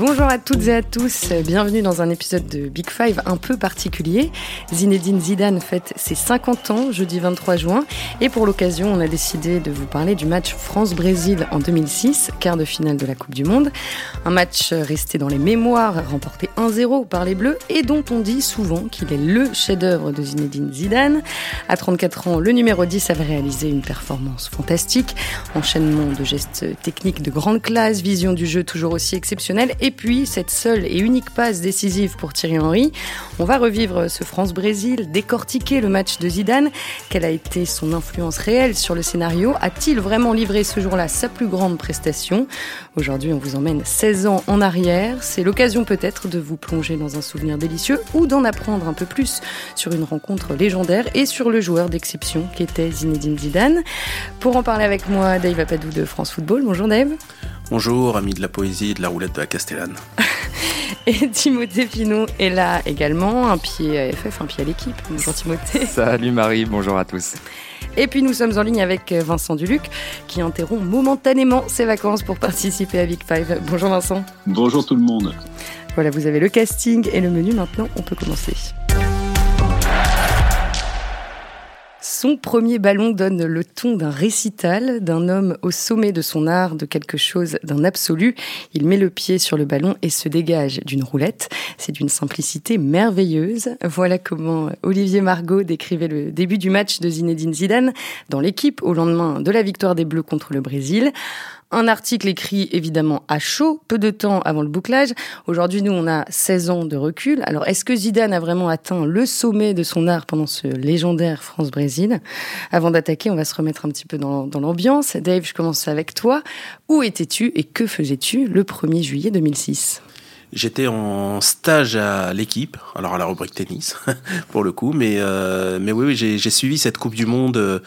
Bonjour à toutes et à tous, bienvenue dans un épisode de Big Five un peu particulier. Zinedine Zidane fête ses 50 ans jeudi 23 juin et pour l'occasion on a décidé de vous parler du match France-Brésil en 2006, quart de finale de la Coupe du Monde. Un match resté dans les mémoires, remporté 1-0 par les Bleus et dont on dit souvent qu'il est le chef-d'œuvre de Zinedine Zidane. À 34 ans, le numéro 10 avait réalisé une performance fantastique, enchaînement de gestes techniques de grande classe, vision du jeu toujours aussi exceptionnelle et puis, cette seule et unique passe décisive pour Thierry Henry. On va revivre ce France-Brésil, décortiquer le match de Zidane. Quelle a été son influence réelle sur le scénario? A-t-il vraiment livré ce jour-là sa plus grande prestation? Aujourd'hui, on vous emmène 16 ans en arrière. C'est l'occasion peut-être de vous plonger dans un souvenir délicieux ou d'en apprendre un peu plus sur une rencontre légendaire et sur le joueur d'exception qu'était Zinedine Zidane. Pour en parler avec moi, Dave Apadou de France Football. Bonjour Dave. Bonjour, amis de la poésie et de la roulette de la Castellane. et Timothée Pinot est là également, un pied à FF, un pied à l'équipe. Bonjour Timothée. Salut Marie, bonjour à tous. Et puis nous sommes en ligne avec Vincent Duluc qui interrompt momentanément ses vacances pour participer à Big Five. Bonjour Vincent. Bonjour tout le monde. Voilà, vous avez le casting et le menu maintenant, on peut commencer. Son premier ballon donne le ton d'un récital, d'un homme au sommet de son art, de quelque chose d'un absolu. Il met le pied sur le ballon et se dégage d'une roulette. C'est d'une simplicité merveilleuse. Voilà comment Olivier Margot décrivait le début du match de Zinedine Zidane dans l'équipe au lendemain de la victoire des Bleus contre le Brésil. Un article écrit évidemment à chaud, peu de temps avant le bouclage. Aujourd'hui, nous, on a 16 ans de recul. Alors, est-ce que Zidane a vraiment atteint le sommet de son art pendant ce légendaire France-Brésil? Avant d'attaquer, on va se remettre un petit peu dans, l'ambiance. Dave, je commence avec toi. Où étais-tu et que faisais-tu le 1er juillet 2006 J'étais en stage à l'équipe, alors à la rubrique tennis pour le coup, mais, euh, oui j'ai suivi cette Coupe du Monde euh,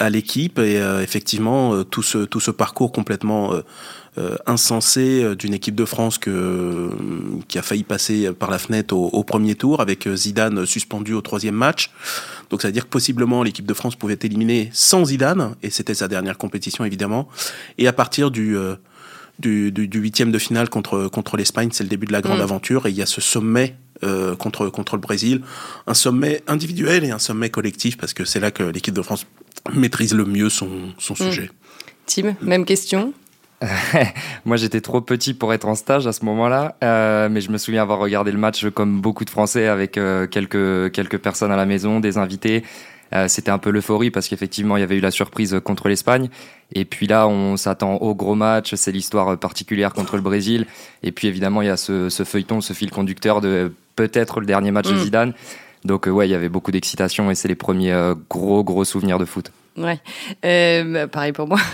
à l'équipe et euh, effectivement euh, tout ce tout ce parcours complètement euh, insensé d'une équipe de France que qui a failli passer par la fenêtre au, au premier tour avec Zidane suspendu au troisième match. Donc ça veut dire que possiblement l'équipe de France pouvait être éliminée sans Zidane et c'était sa dernière compétition évidemment. Et à partir du du, du, huitième de finale contre, contre l'Espagne, c'est le début de la grande mm. aventure et il y a ce sommet euh, contre, contre le Brésil, un sommet individuel et un sommet collectif parce que c'est là que l'équipe de France maîtrise le mieux son, son mm. sujet. Tim, même question Moi, j'étais trop petit pour être en stage à ce moment-là, euh, mais je me souviens avoir regardé le match comme beaucoup de Français avec euh, quelques quelques personnes à la maison, des invités. Euh, c'était un peu l'euphorie parce qu'effectivement il y avait eu la surprise contre l'Espagne et puis là on s'attend au gros match c'est l'histoire particulière contre le Brésil et puis évidemment il y a ce, ce feuilleton ce fil conducteur de peut-être le dernier match de mm. Zidane donc ouais il y avait beaucoup d'excitation et c'est les premiers gros gros souvenirs de foot Ouais, euh, bah, pareil pour moi.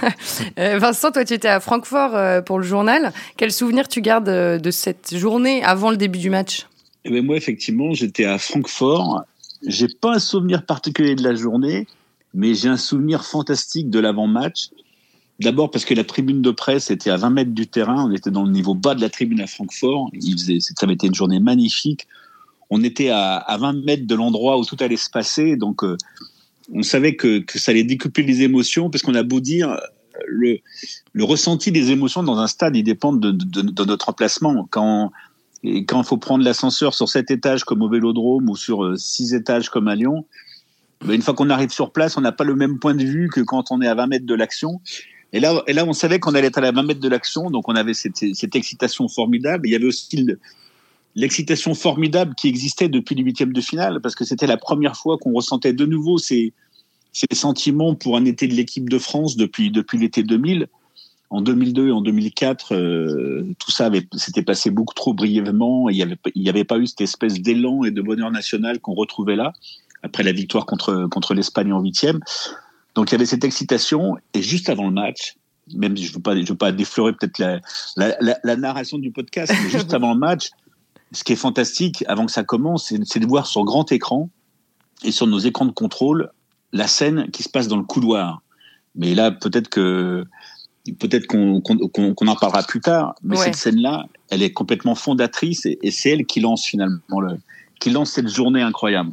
Euh, Vincent, toi, tu étais à Francfort euh, pour le journal. Quel souvenir tu gardes de cette journée avant le début du match? Eh ben, Moi, effectivement, j'étais à Francfort. J'ai pas un souvenir particulier de la journée, mais j'ai un souvenir fantastique de l'avant-match. D'abord parce que la tribune de presse était à 20 mètres du terrain. On était dans le niveau bas de la tribune à Francfort. Il faisait, ça avait été une journée magnifique. On était à, à 20 mètres de l'endroit où tout allait se passer. Donc, on savait que, ça allait décupler les émotions, parce qu'on a beau dire, le, ressenti des émotions dans un stade, il dépend de, notre emplacement. Quand et quand il faut prendre l'ascenseur sur sept étages comme au Vélodrome ou sur euh, six étages comme à Lyon, ben une fois qu'on arrive sur place, on n'a pas le même point de vue que quand on est à 20 mètres de l'action. Et là, et là, on savait qu'on allait être à 20 mètres de l'action, donc on avait cette, cette excitation formidable. il y avait aussi le, l'excitation formidable qui existait depuis les huitièmes de finale, parce que c'était la première fois qu'on ressentait de nouveau ces, ces sentiments pour un été de l'équipe de France depuis, depuis l'été 2000. En 2002 et en 2004, euh, tout ça s'était passé beaucoup trop brièvement. Il n'y avait, il y avait pas eu cette espèce d'élan et de bonheur national qu'on retrouvait là, après la victoire contre, contre l'Espagne en huitième. Donc il y avait cette excitation, et juste avant le match, même si je ne veux, pas, je veux pas déflorer peut-être la, la, la, narration du podcast, mais juste avant le match, ce qui est fantastique, avant que ça commence, c'est de voir sur grand écran et sur nos écrans de contrôle la scène qui se passe dans le couloir. Mais là, peut-être que peut-être qu'on en parlera plus tard. Mais cette scène-là, elle est complètement fondatrice et, c'est elle qui lance finalement le, qui lance cette journée incroyable.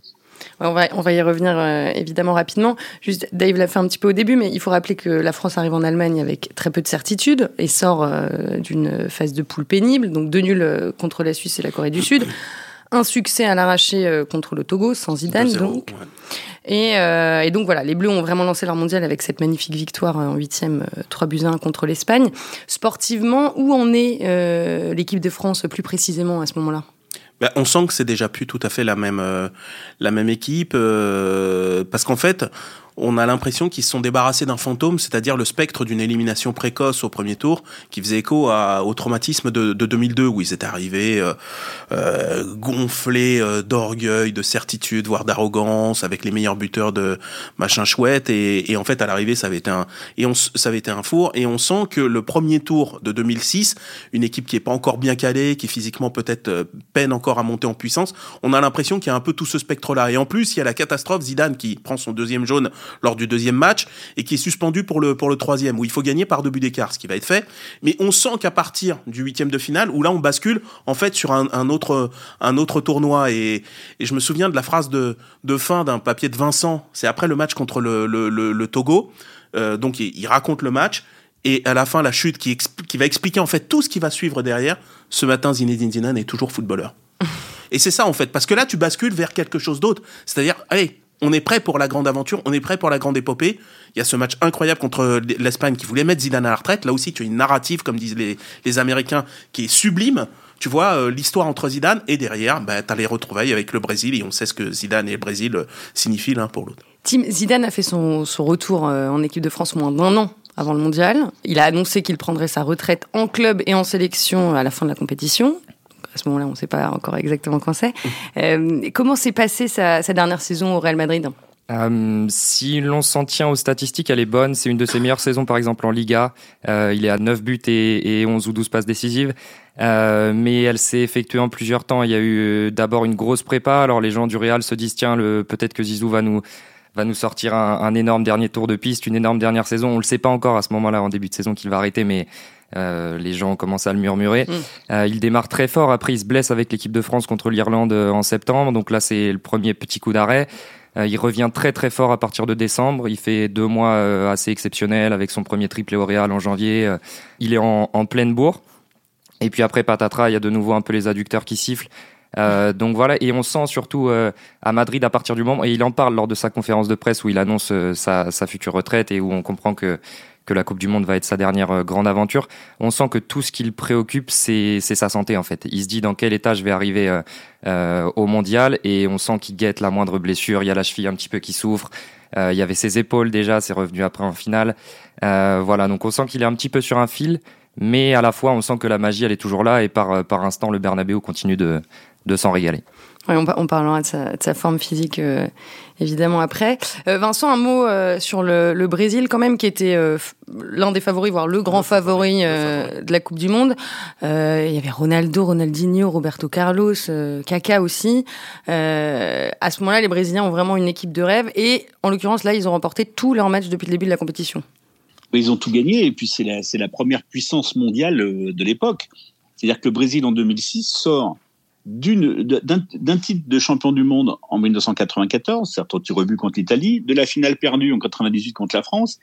On va, on va y revenir euh, évidemment rapidement. Juste, Dave l'a fait un petit peu au début, mais il faut rappeler que la France arrive en Allemagne avec très peu de certitude et sort euh, d'une phase de poule pénible, donc deux nuls euh, contre la Suisse et la Corée du Sud. Un succès à l'arraché contre le Togo, sans Zidane donc. Et, et, donc voilà, les Bleus ont vraiment lancé leur mondial avec cette magnifique victoire en huitième, 3 buts 1 contre l'Espagne. Sportivement, où en est l'équipe de France plus précisément à ce moment-là? Ben, on sent que c'est déjà plus tout à fait la même, euh, la même équipe, euh, parce qu'en fait, on a l'impression qu'ils se sont débarrassés d'un fantôme, c'est-à-dire le spectre d'une élimination précoce au premier tour, qui faisait écho au traumatisme de, de, 2002, où ils étaient arrivés euh, euh, gonflés euh, d'orgueil, de certitude, voire d'arrogance, avec les meilleurs buteurs de machin chouette, et, et en fait à l'arrivée ça avait été un on, ça avait été un four, et on sent que le premier tour de 2006, une équipe qui est pas encore bien calée, qui physiquement peut-être euh, peine encore à monter en puissance, on a l'impression qu'il y a un peu tout ce spectre-là, et en plus il y a la catastrophe Zidane qui prend son deuxième jaune lors du deuxième match et qui est suspendu pour le, pour le troisième, où il faut gagner par deux buts d'écart, ce qui va être fait. Mais on sent qu'à partir du huitième de finale, où là on bascule en fait sur un, un autre, un autre tournoi. Et, et, je me souviens de la phrase de, de fin d'un papier de Vincent, c'est après le match contre le, le, le, Togo. Euh, donc il, il, raconte le match. Et à la fin, la chute qui, qui va expliquer en fait tout ce qui va suivre derrière. Ce matin, Zinedine Zidane est toujours footballeur. Et c'est ça en fait, parce que là tu bascules vers quelque chose d'autre. C'est-à-dire, allez, on est prêt pour la grande aventure, on est prêt pour la grande épopée. Il y a ce match incroyable contre l'Espagne qui voulait mettre Zidane à la retraite. Là aussi, tu as une narrative, comme disent les, Américains, qui est sublime. Tu vois, euh, l'histoire entre Zidane et derrière, bah, tu as les retrouvailles avec le Brésil et on sait ce que Zidane et le Brésil euh, signifient l'un pour l'autre. Tim Zidane a fait son, retour euh, en équipe de France moins d'un an avant le mondial. Il a annoncé qu'il prendrait sa retraite en club et en sélection à la fin de la compétition à ce moment-là, on ne sait pas encore exactement quand c'est. Euh, comment s'est passée sa, dernière saison au Real Madrid? Euh, si l'on s'en tient aux statistiques, elle est bonne. C'est une de ses meilleures saisons, par exemple, en Liga. Euh, il est à 9 buts et, et 11 ou 12 passes décisives. Euh, mais elle s'est effectuée en plusieurs temps. Il y a eu d'abord une grosse prépa. Alors les gens du Real se disent tiens, peut-être que Zizou va nous va nous sortir un, un, énorme dernier tour de piste, une énorme dernière saison. On le sait pas encore à ce moment-là, en début de saison, qu'il va arrêter, mais euh, les gens commencent à le murmurer. Mm. Euh, il démarre très fort. Après, il se blesse avec l'équipe de France contre l'Irlande euh, en septembre. Donc là, c'est le premier petit coup d'arrêt. il revient très très fort à partir de décembre. Il fait deux mois assez exceptionnels avec son premier triplé au Real en janvier. il est en, en pleine bourre. Et puis après, patatras, il y a de nouveau un peu les adducteurs qui sifflent. Euh, donc voilà, et on sent surtout euh, à Madrid à partir du moment, et il en parle lors de sa conférence de presse où il annonce sa, sa, future retraite et où on comprend que que la Coupe du Monde va être sa dernière euh, grande aventure, on sent que tout ce qui le préoccupe, c'est sa santé en fait. Il se dit dans quel état je vais arriver euh, euh, au mondial et on sent qu'il guette la moindre blessure. Il y a la cheville un petit peu qui souffre. Il y avait ses épaules déjà, c'est revenu après en finale. Voilà, donc on sent qu'il est un petit peu sur un fil, mais à la fois on sent que la magie elle est toujours là et par instant le Bernabeu continue de s'en régaler. Oui, on, on, parlera de sa, forme physique évidemment après. Euh, Vincent, un mot euh, sur le, le, Brésil quand même, qui était euh, l'un des favoris, voire le grand favori de la Coupe du Monde. il y avait Ronaldo, Ronaldinho, Roberto Carlos, Kaká aussi. à ce moment-là, les Brésiliens ont vraiment une équipe de rêve et en l'occurrence là, ils ont remporté tous leurs matchs depuis le début de la compétition. Ils ont tout gagné et puis c'est la, la première puissance mondiale de l'époque. C'est-à-dire que le Brésil en 2006 sort d'un titre de champion du monde en 1994, certes au tir rebut contre l'Italie, de la finale perdue en 98 contre la France,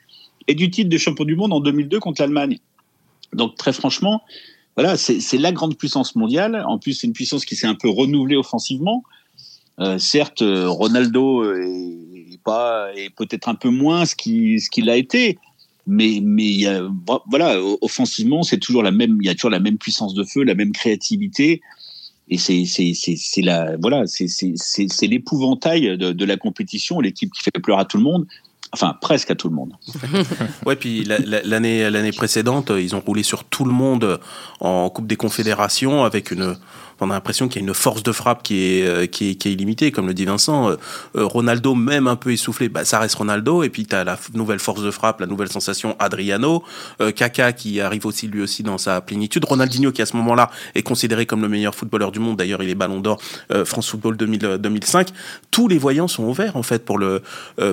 et du titre de champion du monde en 2002 contre l'Allemagne. Donc très franchement, voilà, c'est la grande puissance mondiale. En plus, c'est une puissance qui s'est un peu renouvelée offensivement. Euh, certes, Ronaldo est, pas est peut-être un peu moins ce qu'il ce a été, mais mais voilà, offensivement, c'est toujours la même. Il y a toujours la même puissance de feu, la même créativité et c'est la voilà c'est l'épouvantail de, de la compétition l'équipe qui fait pleurer à tout le monde enfin presque à tout le monde. ouais, puis l'année l'année précédente, ils ont roulé sur tout le monde en Coupe des Confédérations avec une on a l'impression qu'il y a une force de frappe qui est, euh, qui est, qui est illimitée, comme le dit Vincent. Euh, euh, Ronaldo, même un peu essoufflé, bah, ça reste Ronaldo. Et puis, tu as la nouvelle force de frappe, la nouvelle sensation Adriano. Kaka, qui arrive aussi lui aussi dans sa plénitude. Ronaldinho, qui à ce moment-là est considéré comme le meilleur footballeur du monde. D'ailleurs, il est ballon d'or France Football 2000, 2005. Tous les voyants sont ouverts, en fait, pour le,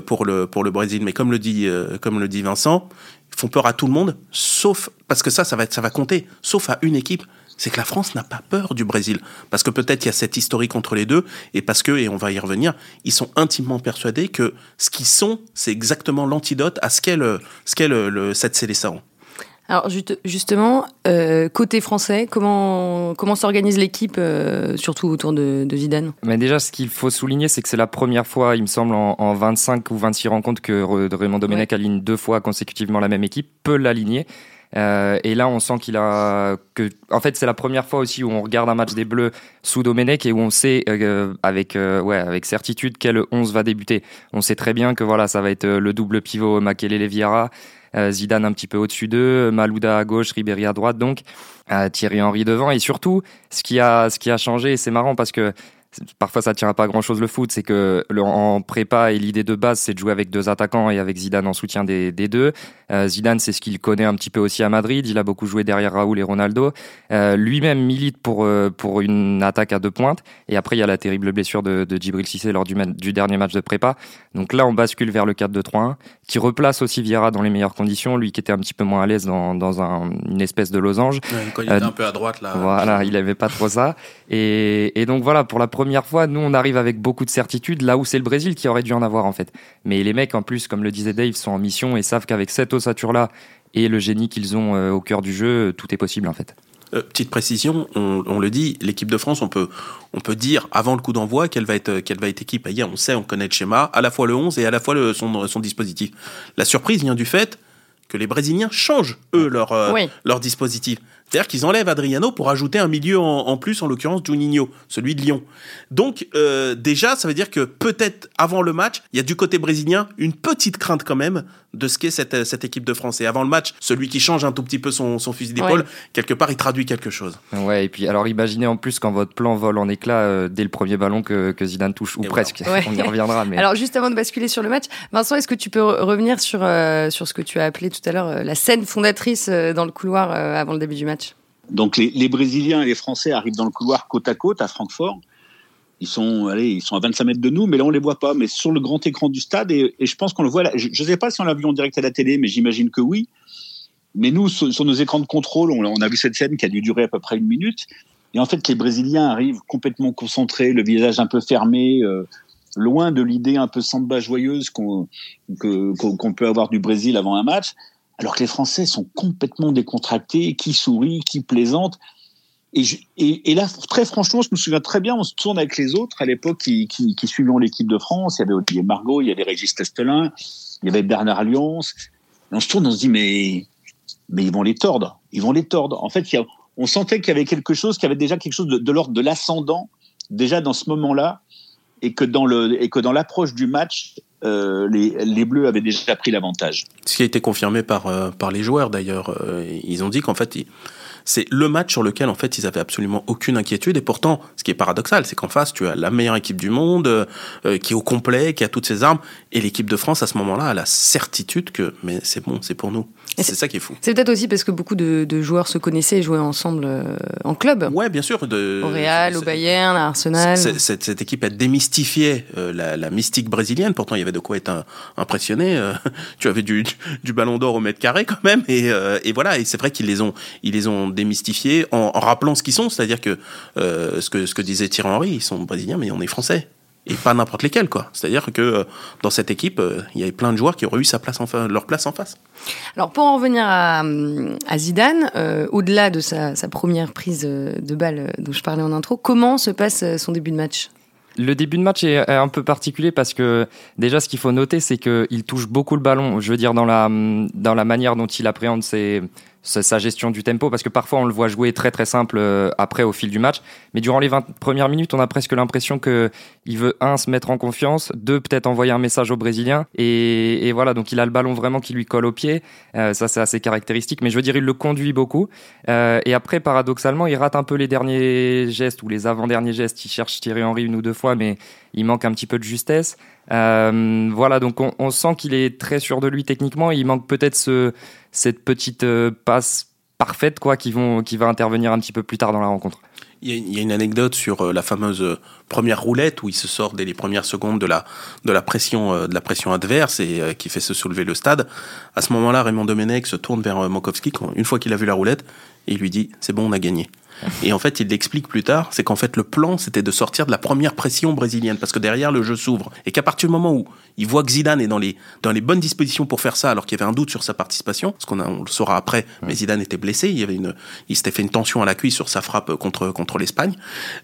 pour le, pour le Brésil. Mais comme le dit, comme le dit Vincent, font peur à tout le monde, sauf, parce que ça, ça va, ça va compter, sauf à une équipe c'est que la France n'a pas peur du Brésil. Parce que peut-être il y a cette historique entre les deux, et parce que, et on va y revenir, ils sont intimement persuadés que ce qu'ils sont, c'est exactement l'antidote à ce qu'est, le, ce qu'est le, cette Célestin. Alors justement, euh, côté français, comment comment s'organise l'équipe, euh, surtout autour de, de, Zidane? Mais déjà, ce qu'il faut souligner, c'est que c'est la première fois, il me semble, en, en 25 ou 26 rencontres que Raymond Domenech aligne deux fois consécutivement la même équipe, peut l'aligner. Euh, et là, on sent qu'il a que, en fait, c'est la première fois aussi où on regarde un match des Bleus sous Domenech et où on sait euh, avec euh, ouais avec certitude quel 11 va débuter. On sait très bien que voilà, ça va être le double pivot Makelele Vieira Zidane un petit peu au-dessus d'eux, Malouda à gauche, Ribéry à droite donc, Thierry Henry devant et surtout ce qui a ce qui a changé, c'est marrant parce que parfois ça tient à pas grand chose le foot, c'est que en prépa et l'idée de base c'est de jouer avec deux attaquants et avec Zidane en soutien des, des deux. Euh, Zidane c'est ce qu'il connaît un petit peu aussi à Madrid, il a beaucoup joué derrière Raoul et Ronaldo. Euh, Lui-même milite pour euh, pour une attaque à deux pointes et après il y a la terrible blessure de, de Djibril Cissé lors du, du dernier match de prépa. Donc là on bascule vers le 4-2-3-1 qui replace aussi Vieira dans les meilleures conditions, lui qui était un petit peu moins à l'aise dans, dans un, une espèce de losange. quand il était un peu à droite là. Voilà, il avait pas trop ça et, et donc voilà pour la première fois, nous, on arrive avec beaucoup de certitude, là où c'est le Brésil qui aurait dû en avoir, en fait. Mais les mecs, en plus, comme le disait Dave, sont en mission et savent qu'avec cette ossature-là et le génie qu'ils ont euh, au cœur du jeu, tout est possible, en fait. Euh, petite précision, on, le dit, l'équipe de France, on peut, on peut dire avant le coup d'envoi qu'elle va être, qu'elle va être équipée. On sait, on connaît le schéma, à la fois le 11 et à la fois le, son, son dispositif. La surprise vient du fait que les Brésiliens changent, eux, leur, euh, leur dispositif. C'est-à-dire qu'ils enlèvent Adriano pour ajouter un milieu en, plus, en l'occurrence Juninho, celui de Lyon. Donc euh, déjà, ça veut dire que peut-être avant le match, il y a du côté brésilien une petite crainte quand même de ce qu'est cette, cette équipe de France. Et avant le match, celui qui change un tout petit peu son, son fusil d'épaule, quelque part, il traduit quelque chose. Ouais, et puis alors imaginez en plus quand votre plan vole en éclat euh, dès le premier ballon que, que Zidane touche, ou presque. On y reviendra. Mais... Alors juste avant de basculer sur le match, Vincent, est-ce que tu peux revenir sur, euh, sur ce que tu as appelé tout à l'heure la scène fondatrice dans le couloir avant le début du match? Donc les, Brésiliens et les Français arrivent dans le couloir côte à côte à Francfort. Ils sont, allez, ils sont à 25 mètres de nous, mais là on les voit pas. Mais sur le grand écran du stade, et, je pense qu'on le voit. Là, je ne sais pas si on l'a vu en direct à la télé, mais j'imagine que oui. Mais nous, sur, nos écrans de contrôle, on, a vu cette scène qui a dû durer à peu près une minute. Et en fait, les Brésiliens arrivent complètement concentrés, le visage un peu fermé, euh, loin de l'idée un peu samba joyeuse qu'on qu'on peut avoir du Brésil avant un match alors que les Français sont complètement décontractés, qui sourient, qui plaisantent. Et, et, là, très franchement, je me souviens très bien, on se tourne avec les autres à l'époque qui, qui, suivions l'équipe de France. Il y avait Olivier Margot, il y avait Régis Testelin, il y avait Bernard Alliance. on se tourne, on se dit, mais, mais ils vont les tordre. Ils vont les tordre. En fait, on sentait qu'il y avait quelque chose, qu'il y avait déjà quelque chose de, l'ordre de l'ascendant, déjà dans ce moment-là, et et que dans l'approche du match, euh, les, Bleus avaient déjà pris l'avantage. Ce qui a été confirmé par, euh, par les joueurs d'ailleurs. Euh, ils ont dit qu'en fait, c'est le match sur lequel en fait ils avaient absolument aucune inquiétude. Et pourtant, ce qui est paradoxal, c'est qu'en face, tu as la meilleure équipe du monde, qui est au complet, qui a toutes ses armes, et l'équipe de France à ce moment-là a la certitude que mais c'est bon, c'est pour nous. C'est ça qui est fou. C'est peut-être aussi parce que beaucoup de, joueurs se connaissaient et jouaient ensemble euh, en club. Ouais, bien sûr. De, au Real, au Bayern, à Arsenal. Cette, équipe a démystifié euh, la, mystique brésilienne. Pourtant, il y avait de quoi être impressionné. Euh, tu avais du, du ballon d'or au mètre carré quand même. Et, voilà. Et c'est vrai qu'ils les ont, ils les ont démystifiés en, rappelant ce qu'ils sont. C'est-à-dire que, ce que ce que disait Thierry Henry, ils sont brésiliens, mais on est français et pas n'importe lesquels quoi. C'est-à-dire que euh, dans cette équipe, euh, il y avait plein de joueurs qui auraient eu sa place en leur place en face. Alors pour en revenir à, Zidane, euh, au-delà de sa, première prise de balle dont je parlais en intro, comment se passe son début de match? Le début de match est un peu particulier parce que déjà ce qu'il faut noter c'est qu'il touche beaucoup le ballon. Je veux dire dans la dans la manière dont il appréhende ses sa gestion du tempo, parce que parfois on le voit jouer très très simple euh, après au fil du match, mais durant les 20 premières minutes, on a presque l'impression que il veut un se mettre en confiance, deux peut-être envoyer un message aux Brésiliens, et, voilà, donc il a le ballon vraiment qui lui colle au pied, euh, ça c'est assez caractéristique, mais je veux dire il le conduit beaucoup, euh, et après paradoxalement il rate un peu les derniers gestes ou les avant-derniers gestes, il cherche Thierry Henry une ou deux fois, mais il manque un petit peu de justesse. Voilà, donc on, sent qu'il est très sûr de lui techniquement, il manque peut-être ce cette petite euh, passe parfaite quoi qui vont qui va intervenir un petit peu plus tard dans la rencontre. Il y, a, une anecdote sur euh, la fameuse euh, première roulette où il se sort dès les premières secondes de la de la pression de la pression adverse et qui fait se soulever le stade. À ce moment-là, Raymond Domenech se tourne vers Mokovski une fois qu'il a vu la roulette et il lui dit c'est bon, on a gagné. Et en fait, il l'explique plus tard, c'est qu'en fait, le plan, c'était de sortir de la première pression brésilienne, parce que derrière, le jeu s'ouvre. Et qu'à partir du moment où il voit que Zidane est dans les, dans les bonnes dispositions pour faire ça, alors qu'il y avait un doute sur sa participation, parce qu'on on le saura après, mais Zidane était blessé, il y avait une, il s'était fait une tension à la cuisse sur sa frappe contre, contre l'Espagne.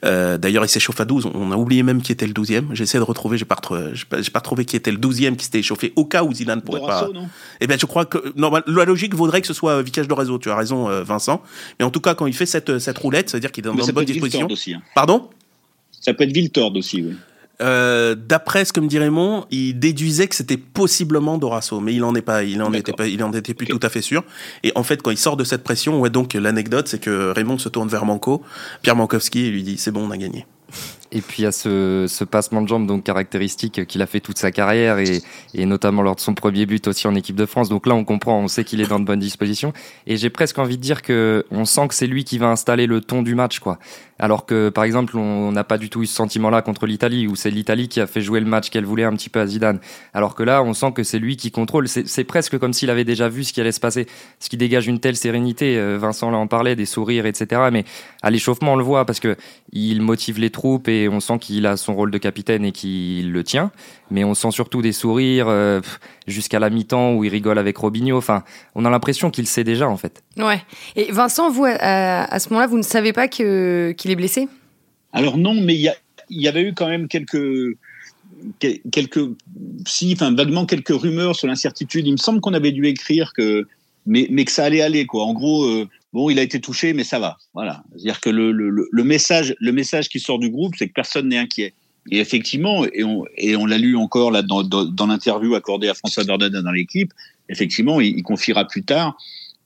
Euh, D'ailleurs, il s'échauffe à 12, on a oublié même qui était le 12e. J'essaie de retrouver, j'ai pas, pas, pas trouvé qui était le 12e qui s'était échauffé au cas où Zidane pourrait pas. Non? Eh bien, je crois que, la logique vaudrait que ce soit Vicage de réseau, tu as raison, euh, Vincent. Mais en tout cas, quand il fait cette, cette roulette, c'est-à-dire qu'il est dans, une bonne disposition. Aussi, hein. Pardon? Ça peut être Viltord aussi, oui. Euh, D'après ce que me dit Raymond, il déduisait que c'était possiblement Dorasso, mais il en est pas, il en était pas, il en était plus tout à fait sûr. Et en fait, quand il sort de cette pression, ouais, donc l'anecdote, c'est que Raymond se tourne vers Manco, Pierre Mankowski, et lui dit c'est bon, on a gagné. Et puis il y a ce, ce passement de jambes donc caractéristique qu'il a fait toute sa carrière et, et, notamment lors de son premier but aussi en équipe de France. Donc là on comprend, on sait qu'il est dans de bonnes dispositions. Et j'ai presque envie de dire que on sent que c'est lui qui va installer le ton du match, quoi. Alors que par exemple on n'a pas du tout eu ce sentiment-là contre l'Italie où c'est l'Italie qui a fait jouer le match qu'elle voulait un petit peu à Zidane. Alors que là on sent que c'est lui qui contrôle. C'est presque comme s'il avait déjà vu ce qui allait se passer, ce qui dégage une telle sérénité. Euh, Vincent là en parlait, des sourires, etc. Mais à l'échauffement on le voit parce que il motive les troupes et on sent qu'il a son rôle de capitaine et qu'il le tient, mais on sent surtout des sourires euh, jusqu'à la mi-temps où il rigole avec Robinho. Enfin, on a l'impression qu'il sait déjà en fait. Ouais. Et Vincent, vous à, ce moment-là, vous ne savez pas qu'il est blessé? Alors non, mais il y, avait eu quand même quelques quelques si enfin vaguement quelques rumeurs sur l'incertitude il me semble qu'on avait dû écrire que mais, mais que ça allait aller quoi en gros euh, bon, il a été touché, mais ça va. Voilà. C'est-à-dire que le, le, le, message, le message qui sort du groupe, c'est que personne n'est inquiet. Et effectivement, et on, et on l'a lu encore là dans, dans, l'interview accordée à François Dordain dans l'équipe, effectivement, il, confiera plus tard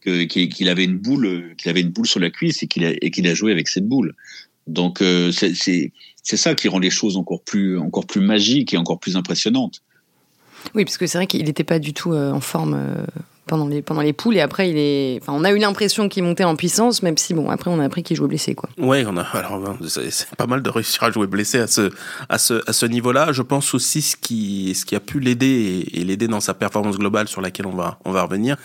qu'il avait une boule, avait une boule sur la cuisse et qu'il a, a joué avec cette boule. Donc euh, c'est c'est ça qui rend les choses encore plus encore plus magiques et encore plus impressionnantes. Oui, parce que c'est vrai qu'il n'était pas du tout euh, en forme euh, pendant les, pendant les poules et après il est enfin on a eu l'impression qu'il montait en puissance même si bon après on a appris qu'il jouait blessé quoi. Ouais, on a alors c'est pas mal de réussir à jouer blessé à ce à ce à ce niveau-là, je pense aussi ce qui ce qui a pu l'aider et, l'aider dans sa performance globale sur laquelle on va on va revenir.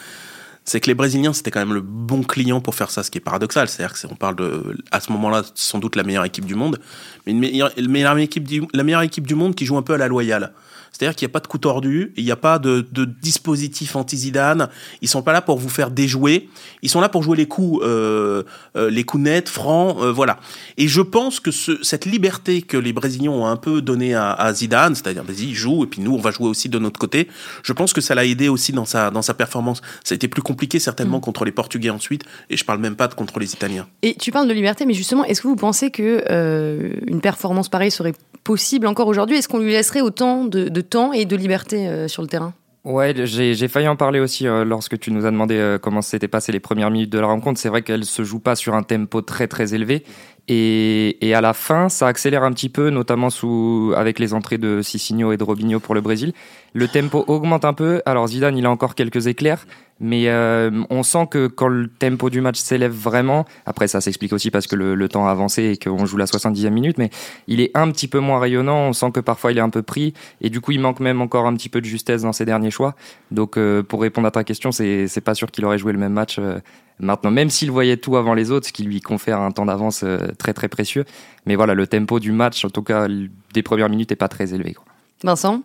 C'est que les Brésiliens, c'était quand même le bon client pour faire ça, ce qui est paradoxal. C'est-à-dire qu'on parle de, à ce moment-là, sans doute la meilleure équipe du monde, mais une meilleure, équipe du, la meilleure équipe du monde qui joue un peu à la loyale. C'est-à-dire qu'il n'y a pas de coup tordu, il n'y a pas de, de dispositif anti-Zidane. Ils sont pas là pour vous faire déjouer. Ils sont là pour jouer les coups, euh, euh, les coups nets, francs, euh, voilà. Et je pense que ce, cette liberté que les Brésiliens ont un peu donnée à, à Zidane, c'est-à-dire vas-y joue et puis nous on va jouer aussi de notre côté. Je pense que ça l'a aidé aussi dans sa dans sa performance. Ça a été plus compliqué certainement mm. contre les Portugais ensuite, et je parle même pas de contre les Italiens. Et tu parles de liberté, mais justement, est-ce que vous pensez que une performance pareille serait possible encore aujourd'hui. Est-ce qu'on lui laisserait autant de, temps et de liberté euh, sur le terrain? Ouais, j'ai failli en parler aussi euh, lorsque tu nous as demandé euh, comment s'étaient passées les premières minutes de la rencontre. C'est vrai qu'elle se joue pas sur un tempo très très élevé et, et, à la fin, ça accélère un petit peu, notamment sous avec les entrées de Cicinho et de Robinho pour le Brésil. Le tempo augmente un peu. Alors Zidane, il a encore quelques éclairs, mais euh, on sent que quand le tempo du match s'élève vraiment, après ça s'explique aussi parce que le, temps a avancé et qu'on joue la 70e minute, mais il est un petit peu moins rayonnant, on sent que parfois il est un peu pris, et du coup il manque même encore un petit peu de justesse dans ses derniers choix. Donc euh, pour répondre à ta question, c'est pas sûr qu'il aurait joué le même match euh, maintenant, même s'il voyait tout avant les autres, ce qui lui confère un temps d'avance très très précieux. Mais voilà, le tempo du match, en tout cas des premières minutes, est pas très élevé. Quoi. Vincent?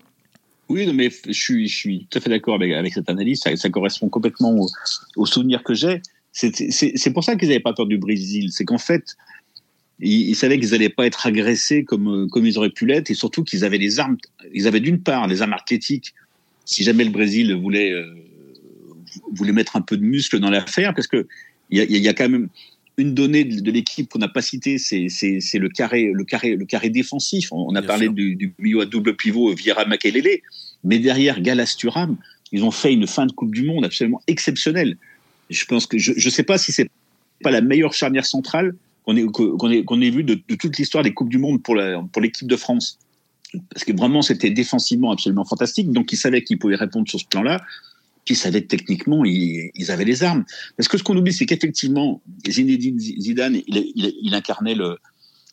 Oui, mais je suis, je suis tout à fait d'accord avec, avec cette analyse. Ça, ça correspond complètement au, au souvenir que j'ai. C'est pour ça qu'ils n'avaient pas peur du Brésil. C'est qu'en fait, ils, ils savaient qu'ils n'allaient pas être agressés comme, comme ils auraient pu l'être, et surtout qu'ils avaient des armes. Ils avaient d'une part des armes athlétiques. Si jamais le Brésil voulait euh, voulait mettre un peu de muscle dans l'affaire, parce que il y a, y a quand même une donnée de, l'équipe qu'on n'a pas citée, c'est le carré, le carré, le carré défensif. On, a parlé du, du, milieu à double pivot Vieira Makelele, mais derrière Galasturam, ils ont fait une fin de Coupe du Monde absolument exceptionnelle. Je pense que je ne sais pas si c'est pas la meilleure charnière centrale qu'on ait, qu'on ait, qu'on ait vue de, de, toute l'histoire des Coupes du Monde pour l'équipe pour de France. Parce que vraiment, c'était défensivement absolument fantastique. Donc, ils savaient qu'ils pouvaient répondre sur ce plan-là qui savaient techniquement, ils, avaient les armes. Parce que ce qu'on oublie, c'est qu'effectivement, Zinedine Zidane, il, incarnait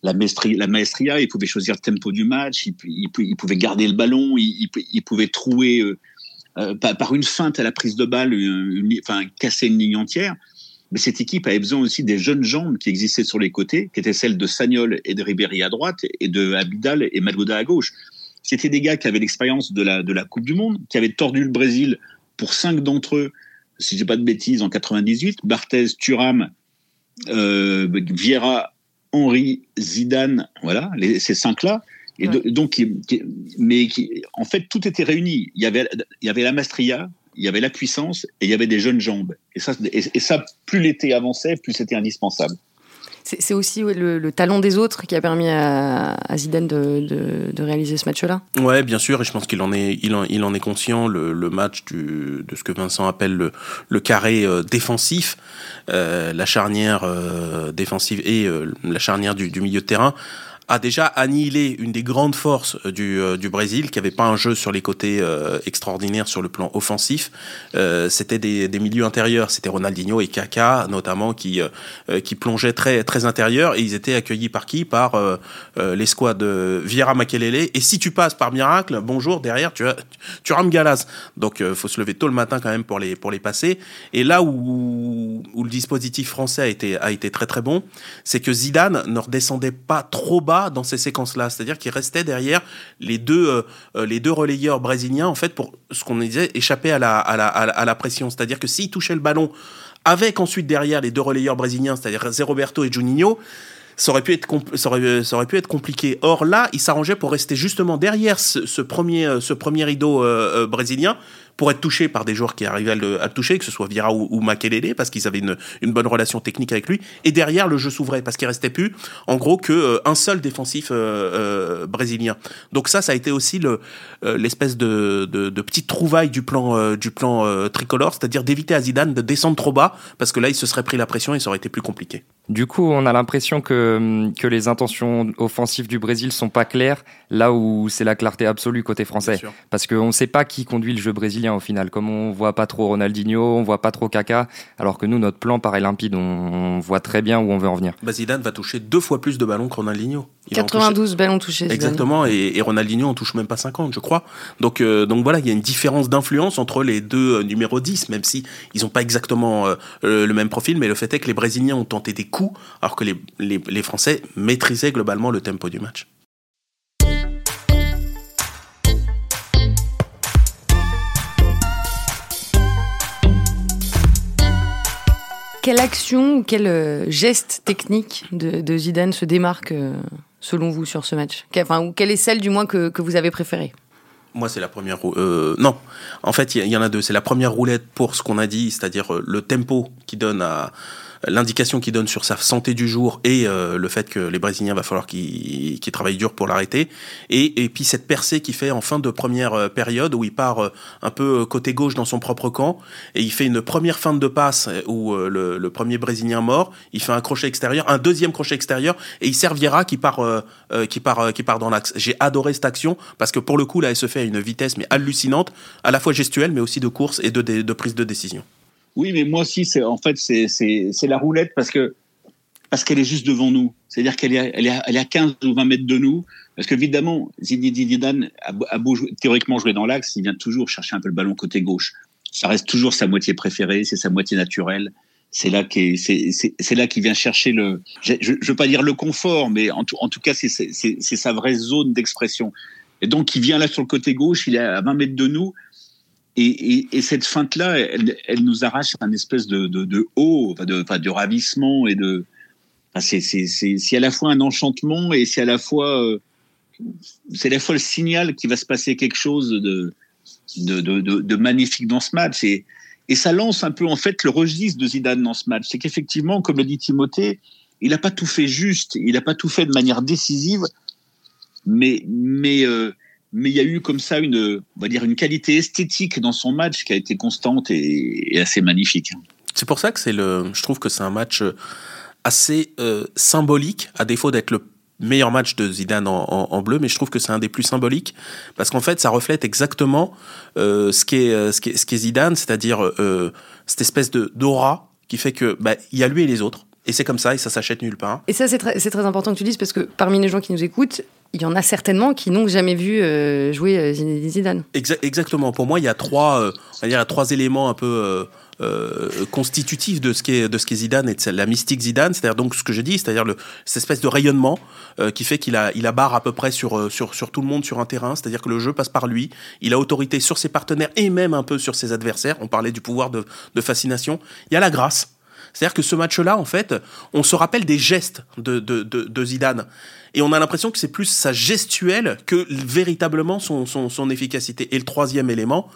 la, maestria, il pouvait choisir le tempo du match, il, pouvait garder le ballon, il, pouvait trouer euh, euh, par une feinte à la prise de balle, enfin casser une ligne entière. mais cette équipe avait besoin aussi des jeunes jambes qui existaient sur les côtés, qui étaient celles de Sagnol et de Ribéry à droite, et de Abidal et Malgoda à gauche. C'était des gars qui avaient l'expérience de la Coupe du Monde, qui avaient tordu le Brésil pour cinq d'entre eux, si j'ai pas de bêtises, en 98. Barthez, Thuram, euh, Vieira, Henri, Zidane, voilà, les, ces cinq-là. Et donc, mais en fait, tout était réuni. Il y avait, il y avait la Mastria, il y avait la puissance et il y avait des jeunes jambes. Et ça, et, ça plus l'été avançait, plus c'était indispensable. C'est aussi le, talent des autres qui a permis à, Zidane de, de, réaliser ce match-là. Ouais, bien sûr, et je pense qu'il en est, il en, il en est conscient. Le, le, match du, de ce que Vincent appelle le, le carré euh, défensif, euh, la charnière euh, défensive et la charnière du, du milieu de terrain a déjà annihilé une des grandes forces euh, du, euh, du Brésil, qui avait pas un jeu sur les côtés euh, extraordinaire sur le plan offensif. Euh, c'était des, des, milieux intérieurs, c'était Ronaldinho et Kaká notamment qui qui plongeaient très très intérieur et ils étaient accueillis par qui? Par l'escouade de Vieira Makelele. Et si tu passes par miracle, bonjour derrière, tu as tu rames Galas. Donc faut se lever tôt le matin quand même pour les pour les passer. Et là où où le dispositif français a été a été très très bon, c'est que Zidane ne redescendait pas trop bas dans ces séquences-là. C'est-à-dire qu'il restait derrière les deux, euh, euh, les deux relayeurs brésiliens, en fait, pour ce qu'on disait, échapper à la, à la, à la pression. C'est-à-dire que s'il touchait le ballon avec ensuite derrière les deux relayeurs brésiliens, c'est-à-dire Zé Roberto et Juninho, ça aurait pu être ça aurait, ça aurait, pu être compliqué. Or là, il s'arrangeait pour rester justement derrière ce, premier ce premier rideau euh, brésilien pour être touché par des joueurs qui arrivaient à le, toucher, que ce soit Vira ou, ou Makelele, parce qu'ils avaient une, une, bonne relation technique avec lui. Et derrière, le jeu s'ouvrait, parce qu'il restait plus, en gros, que euh, un seul défensif euh, euh, brésilien. Donc ça, ça a été aussi le l'espèce de, de, de, petite trouvaille du plan du plan tricolore, c'est-à-dire d'éviter à Zidane de descendre trop bas, parce que là, il se serait pris la pression et ça aurait été plus compliqué. Du coup, on a l'impression que, que les intentions offensives du Brésil sont pas claires, là où c'est la clarté absolue côté français. Parce qu'on ne sait pas qui conduit le jeu brésilien au final. Comme on voit pas trop Ronaldinho, on voit pas trop Kaka, alors que nous, notre plan paraît limpide, on, voit très bien où on veut en venir. Bah Zidane va toucher deux fois plus de ballons que Ronaldinho. 92 ballons touchés. Exactement, et, Ronaldinho en touche même pas 50, je crois. Donc, euh, donc voilà, il y a une différence d'influence entre les deux euh, numéros 10, même si ils n'ont pas exactement euh, le même profil, mais le fait est que les Brésiliens ont tenté des coups, alors que les, les, les Français maîtrisaient globalement le tempo du match. Quelle action ou quel euh, geste technique de, Zidane se démarque euh, selon vous sur ce match? Enfin, Ou quelle est celle du moins que, vous avez préférée? Moi, c'est la première. Euh, non, en fait, il y, y, en a deux. C'est la première roulette pour ce qu'on a dit, c'est-à-dire le tempo qui donne à, l'indication qu'il donne sur sa santé du jour et euh, le fait que les Brésiliens va falloir qu'ils travaillent dur pour l'arrêter et, et puis cette percée qu'il fait en fin de première euh, période où il part euh, un peu côté gauche dans son propre camp et il fait une première feinte de passe où le, le, premier Brésilien mort, il fait un crochet extérieur, un deuxième crochet extérieur et il servira qui part qui part qui part dans l'axe. J'ai adoré cette action parce que pour le coup là elle se fait à une vitesse mais hallucinante, à la fois gestuelle mais aussi de course et de, de prise de décision. Oui, mais moi aussi, c'est en fait c'est la roulette parce que parce qu'elle est juste devant nous. C'est-à-dire qu'elle est, elle est, elle est à 15 ou 20 mètres de nous. Parce que évidemment, Zinedine a, beau théoriquement jouer dans l'axe, il vient toujours chercher un peu le ballon côté gauche. Ça reste toujours sa moitié préférée, c'est sa moitié naturelle. C'est là qu'il c'est là qu'il vient chercher le. Je, je, veux pas dire le confort, mais en tout, en tout cas, c'est sa vraie zone d'expression. Et donc, il vient là sur le côté gauche, il est à 20 mètres de nous. Et, et, cette feinte-là, elle, elle, nous arrache un espèce de, de, de haut, de, enfin, de ravissement et de. C'est à la fois un enchantement et c'est à la fois euh, c'est à la fois le signal qu'il va se passer quelque chose de de, de, de, magnifique dans ce match et, et ça lance un peu en fait le registre de Zidane dans ce match. C'est qu'effectivement, comme le dit Timothée, il n'a pas tout fait juste, il n'a pas tout fait de manière décisive, mais mais euh, mais il y a eu comme ça une, on va dire, une qualité esthétique dans son match qui a été constante et, assez magnifique. C'est pour ça que c'est le, je trouve que c'est un match euh, assez euh, symbolique, à défaut d'être le meilleur match de Zidane en, bleu, mais je trouve que c'est un des plus symboliques parce qu'en fait, ça reflète exactement euh, ce qu'est ce qu'est ce qu'est Zidane, c'est-à-dire euh, cette espèce de d'aura qui fait que bah, il y a lui et les autres. Et c'est comme ça, et ça s'achète nulle part. Et ça, c'est très, très, important que tu dises, parce que parmi les gens qui nous écoutent, il y en a certainement qui n'ont jamais vu euh, jouer euh, Zidane. exactement. Pour moi, il y a trois, euh, il y a trois éléments un peu euh, constitutif de ce qu'est de ce Zidane et de la mystique Zidane, c'est-à-dire donc ce que je dis, c'est-à-dire cette espèce de rayonnement euh, qui fait qu'il a il a barre à peu près sur euh, sur sur tout le monde sur un terrain, c'est-à-dire que le jeu passe par lui, il a autorité sur ses partenaires et même un peu sur ses adversaires. On parlait du pouvoir de, de fascination. Il y a la grâce. C'est-à-dire que ce match-là, en fait, on se rappelle des gestes de, de, de, Zidane. Et on a l'impression que c'est plus sa gestuelle que véritablement son, son, son efficacité. Et le troisième élément,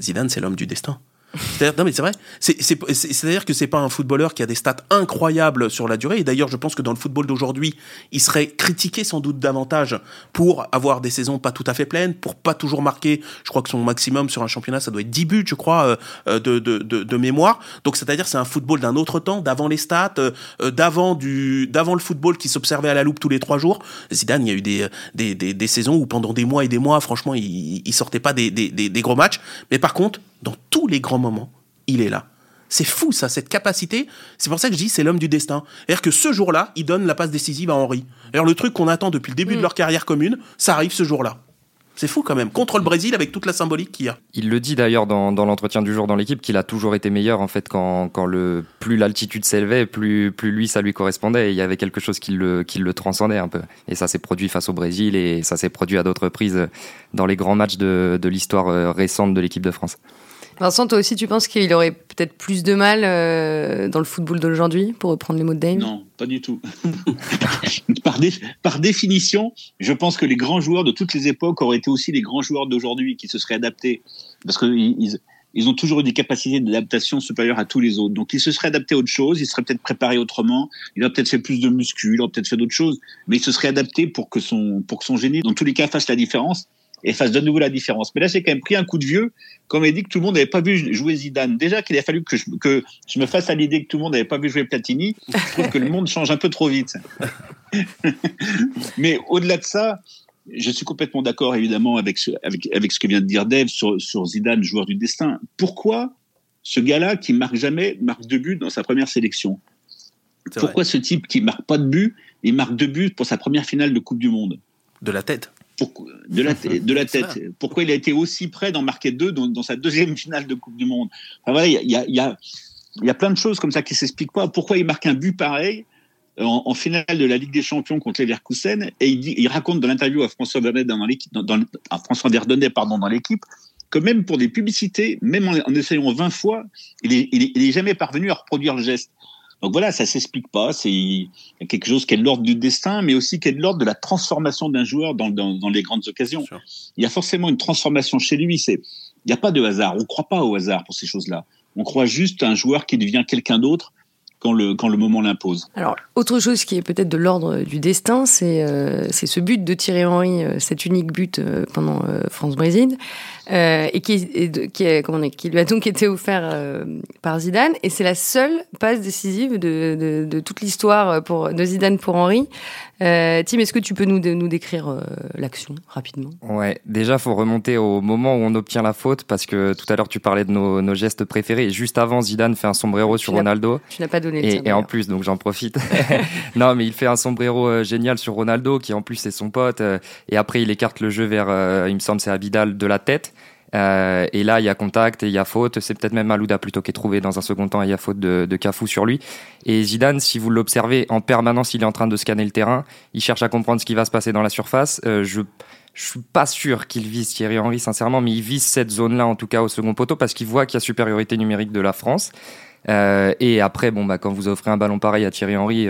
Zidane, c'est l'homme du destin. C'est-à-dire, non mais c'est vrai. C'est-à-dire que c'est pas un footballeur qui a des stats incroyables sur la durée. Et d'ailleurs, je pense que dans le football d'aujourd'hui, il serait critiqué sans doute davantage pour avoir des saisons pas tout à fait pleines, pour pas toujours marquer. Je crois que son maximum sur un championnat, ça doit être 10 buts, je crois, euh, euh, de, de, de, mémoire. Donc c'est-à-dire c'est un football d'un autre temps, d'avant les stats, euh, d'avant du, d'avant le football qui s'observait à la loupe tous les trois jours. Zidane, il y a eu des, des, des, des saisons où pendant des mois et des mois, franchement, il, il sortait pas des, des, des gros matchs. Mais par contre, dans tous les grands moments, il est là. C'est fou ça, cette capacité. C'est pour ça que je dis c'est l'homme du destin. C'est-à-dire que ce jour-là, il donne la passe décisive à Henri. Alors le truc qu'on attend depuis le début de mm. leur carrière commune, ça arrive ce jour-là. C'est fou quand même. Contre le Brésil avec toute la symbolique qu'il y a. Il le dit d'ailleurs dans, l'entretien du jour dans l'équipe qu'il a toujours été meilleur en fait quand, quand le plus l'altitude s'élevait, plus plus lui ça lui correspondait. Et il y avait quelque chose qui le qui le transcendait un peu. Et ça s'est produit face au Brésil et ça s'est produit à d'autres reprises dans les grands matchs de, de l'histoire euh, récente de l'équipe de France. Vincent, toi aussi, tu penses qu'il aurait peut-être plus de mal euh, dans le football d'aujourd'hui, pour reprendre les mots de Dave Non, pas du tout. par, définition, je pense que les grands joueurs de toutes les époques auraient été aussi les grands joueurs d'aujourd'hui qui se seraient adaptés. Parce qu'ils ils ont toujours eu des capacités d'adaptation supérieures à tous les autres. Donc, ils se seraient adaptés à autre chose, ils seraient peut-être préparés autrement, il aurait peut-être fait plus de muscu, il aurait peut-être fait d'autres choses, mais il se serait adapté pour que son, pour que son génie, dans tous les cas, fasse la différence et fasse de nouveau la différence. Mais là, j'ai quand même pris un coup de vieux, comme il dit que tout le monde n'avait pas vu jouer Zidane. Déjà qu'il a fallu que je, que je me fasse à l'idée que tout le monde n'avait pas vu jouer Platini, je trouve que le monde change un peu trop vite. Mais au-delà de ça, je suis complètement d'accord évidemment avec ce, avec, avec ce que vient de dire Dave sur, sur Zidane, joueur du destin. Pourquoi ce gars-là qui marque jamais marque deux buts dans sa première sélection? Pourquoi ce type qui marque pas de but, il marque deux buts pour sa première finale de Coupe du Monde? De la tête de la, de la tête. Pourquoi il a été aussi près d'en marquer deux dans, sa deuxième finale de Coupe du Monde? Il y, a, y, a, y, a, plein de choses comme ça qui s'expliquent pas. Pourquoi il marque un but pareil en, finale de la Ligue des Champions contre Leverkusen et il, dit, il raconte dans l'interview à François Vernet dans l'équipe, dans, à François Verdonnet pardon dans l'équipe que même pour des publicités, même en, essayant 20 fois, il est, il est, jamais parvenu à reproduire le geste. Donc voilà, ça s'explique pas. C'est quelque chose qui est de l'ordre du destin, mais aussi qui est de l'ordre de la transformation d'un joueur dans, dans, dans, les grandes occasions. Il y a forcément une transformation chez lui. C'est, il n'y a pas de hasard. On ne croit pas au hasard pour ces choses-là. On croit juste à un joueur qui devient quelqu'un d'autre quand le, moment l'impose. Alors, autre chose qui est peut-être de l'ordre du destin, c'est euh, ce but de Thierry Henry, euh, cet unique but euh, pendant France-Brésil, et qui, qui, lui a donc été offert par Zidane. Et c'est la seule passe décisive de, de, toute l'histoire de Zidane pour Henry. Euh, Tim, est-ce que tu peux nous, nous décrire euh, l'action rapidement? Ouais, déjà, faut remonter au moment où on obtient la faute parce que tout à l'heure, tu parlais de nos, nos, gestes préférés. Et juste avant, Zidane fait un sombrero sur Ronaldo. Tu n'as pas donné le Et, et en plus, donc j'en profite. non, mais il fait un sombrero euh, génial sur Ronaldo qui en plus est son pote. Euh, et après, il écarte le jeu vers, il me semble, c'est Abidal de la tête. Euh, et là, il y a contact et il y a faute. C'est peut-être même Malouda plutôt qui est trouvé dans un second temps. Il y a faute de, de Cafou sur lui. Et Zidane, si vous l'observez en permanence, il est en train de scanner le terrain. Il cherche à comprendre ce qui va se passer dans la surface. Euh, je je suis pas sûr qu'il vise Thierry Henry sincèrement, mais il vise cette zone-là en tout cas au second poteau parce qu'il voit qu'il y a supériorité numérique de la France. Euh, et après, bon bah quand vous offrez un ballon pareil à Thierry Henry,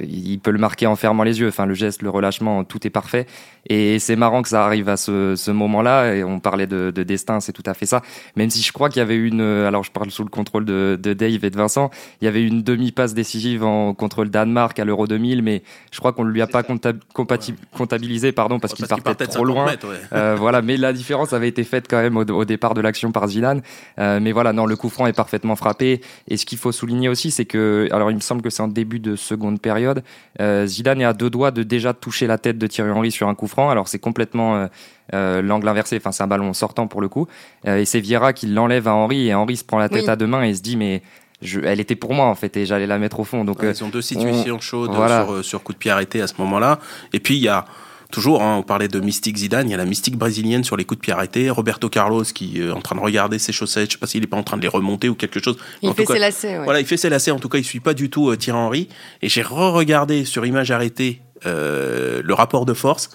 il peut le marquer en fermant les yeux. Enfin, le geste, le relâchement, tout est parfait. Et c'est marrant que ça arrive à ce, ce moment-là. Et on parlait de, de destin, c'est tout à fait ça. Même si je crois qu'il y avait une, alors je parle sous le contrôle de, de Dave et de Vincent, il y avait une demi-passe décisive en, contre le Danemark à l'Euro 2000, mais je crois qu'on ne lui a pas comptabilisé, pardon, parce, qu'il partait, trop loin. euh, voilà, mais la différence avait été faite quand même au, au départ de l'action par Zidane. Euh, mais voilà, non, le coup franc est parfaitement frappé. Et ce qu'il faut souligner aussi, c'est que, alors il me semble que c'est en début de seconde période, euh, Zidane est à deux doigts de déjà toucher la tête de Thierry Henry sur un coup franc. Alors c'est complètement euh, euh, l'angle inversé, enfin c'est un ballon sortant pour le coup. et c'est Vieira qui l'enlève à Henry et Henry se prend la tête à deux mains et se dit mais je, elle était pour moi en fait et j'allais la mettre au fond. Donc ils ont deux situations chaudes sur, sur coup de pied arrêté à ce moment-là. Et puis il y a toujours, hein, on parlait de mystique Zidane, il y a la mystique brésilienne sur les coups de pied arrêtés, Roberto Carlos qui est en train de regarder ses chaussettes, je sais pas s'il est pas en train de les remonter ou quelque chose. Il fait ses lacets. Voilà, il fait ses lacets. En tout cas, il suit pas du tout Thierry Henry. Et j'ai re-regardé sur image arrêtée le rapport de force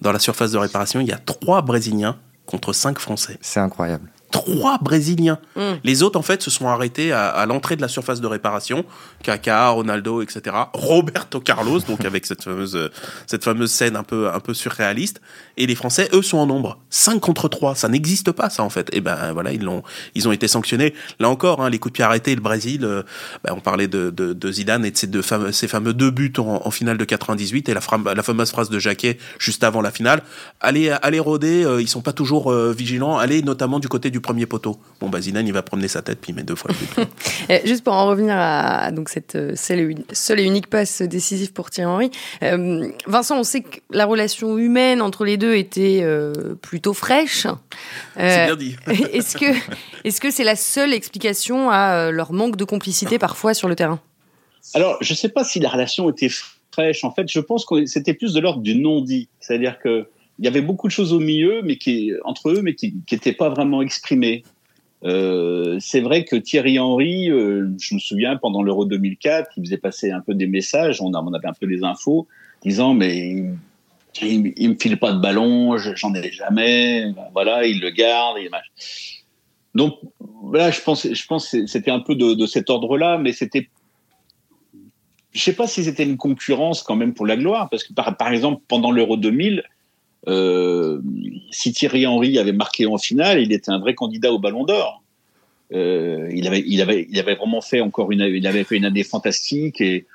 dans la surface de réparation. Il y a trois Brésiliens contre cinq Français. C'est incroyable trois Brésiliens. Mm. Les autres, en fait, se sont arrêtés à, l'entrée de la surface de réparation. Kaká, Ronaldo, etc. Roberto Carlos, donc avec cette fameuse, cette fameuse scène un peu, un peu surréaliste. Et les Français, eux, sont en nombre. 5 contre 3. Ça n'existe pas, ça, en fait. Et ben, voilà, ils l'ont, ils ont été sanctionnés. Là encore, hein, les coups de pied arrêtés, le Brésil, euh, ben, on parlait de, de, Zidane et de ces, deux fameux, ces fameux deux buts en, finale de 98 et la, la fameuse phrase de Jacquet juste avant la finale. Allez, allez rôder, euh, ils sont pas toujours euh, vigilants. Allez, notamment du côté du premier poteau. Bon, bah, Zidane, il va promener sa tête, puis il met deux fois le but. Juste pour en revenir à donc, cette euh, seule, seule et unique passe décisive pour Thierry Henry. Euh, Vincent, on sait que la relation humaine entre les deux était euh, plutôt fraîche. C'est bien dit. est-ce que est-ce que c'est la seule explication à leur manque de complicité parfois sur le terrain? Alors, je ne sais pas si la relation était fraîche. En fait, je pense que c'était plus de l'ordre du non-dit. C'est-à-dire que il y avait beaucoup de choses au milieu, mais qui entre eux, mais qui n'étaient pas vraiment exprimées. Euh, c'est vrai que Thierry Henry, euh, je me souviens pendant l'Euro 2004, il faisait passer un peu des messages, on, on avait un peu des infos, disant mais il, il, me file pas de ballon, j'en ai jamais, voilà, il le garde. Donc là, je pense, je pense c'était un peu de, de cet ordre-là, mais c'était je sais pas si c'était une concurrence quand même pour la gloire, parce que par, par exemple pendant l'Euro 2000, euh, si Thierry Henry avait marqué en finale, il était un vrai candidat au Ballon d'Or. Euh, il avait, vraiment fait encore une, année fantastique et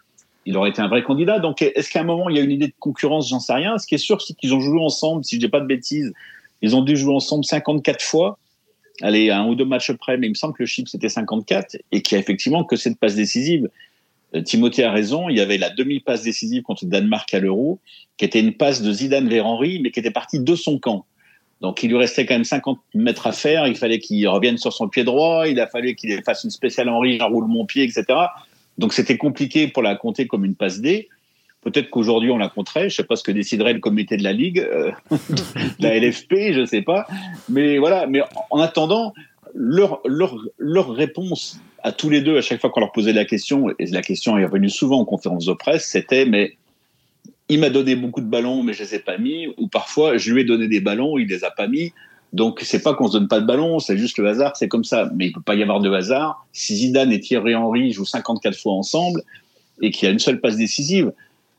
il aurait été un vrai candidat. Donc, est-ce qu'à un moment il y a une idée de concurrence? J'en sais rien. Ce qui est sûr, c'est qu'ils ont joué ensemble. Si je dis pas de bêtises, ils ont dû jouer ensemble 54 fois. Allez, un ou deux matchs près, mais il me semble que le chip c'était 54 et qu'il y a effectivement que cette passe décisive. Euh, Timothée a raison. Il y avait la demi-passe décisive contre le Danemark à l'Euro, qui était une passe de Zidane vers Henry, mais qui était partie de son camp. Donc il lui restait quand même 50 mètres à faire. Il fallait qu'il revienne sur son pied droit. Il a fallu qu'il fasse une spéciale Henry, roule mon pied, etc. Donc c'était compliqué pour la compter comme une passe D. Peut-être qu'aujourd'hui on la compterait. Je sais pas ce que déciderait le comité de la ligue, euh, la LFP, je sais pas. Mais voilà. Mais en attendant, leur réponse à tous les deux, à chaque fois qu'on leur posait la question, et la question est revenue souvent en conférence de presse, c'était mais il m'a donné beaucoup de ballons, mais je les ai pas mis, ou parfois je lui ai donné des ballons, il les a pas mis. Donc c'est pas qu'on se donne pas de ballons, c'est juste le hasard, c'est comme ça. Mais il peut pas y avoir de hasard. Si Zidane et Thierry Henry jouent 54 fois ensemble et qu'il y a une seule passe décisive,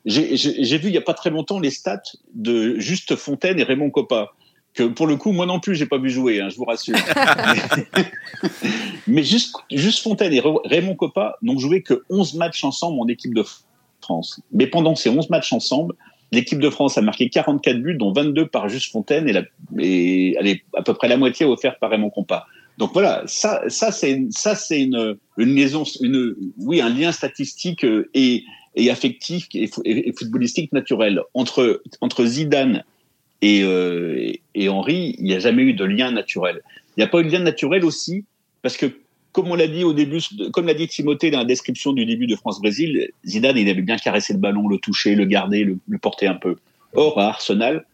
j'ai vu il y a pas très longtemps les stats de Juste Fontaine et Raymond Coppa que pour le coup, moi non plus, j'ai pas vu jouer, hein, je vous rassure. mais, juste, juste Fontaine et Raymond Coppa n'ont joué que 11 matchs ensemble en équipe de France. Mais pendant ces 11 matchs ensemble, l'équipe de France a marqué 44 buts, dont 22 par Juste Fontaine, et, la, et elle est à peu près la moitié offerte par Raymond Coppa. Donc voilà, ça, ça c'est ça c'est une, une liaison, une oui, un lien statistique euh, et, et affectif et, et footballistique naturel entre entre Zidane et, euh, et Henri, il n'y a jamais eu de lien naturel. Il n'y a pas eu de lien naturel aussi parce que, comme on l'a dit au début, comme l'a dit Timothée dans la description du début de France-Brésil, Zidane, il avait bien caressé le ballon, le toucher, le garder, le, porter un peu. Or, à Arsenal,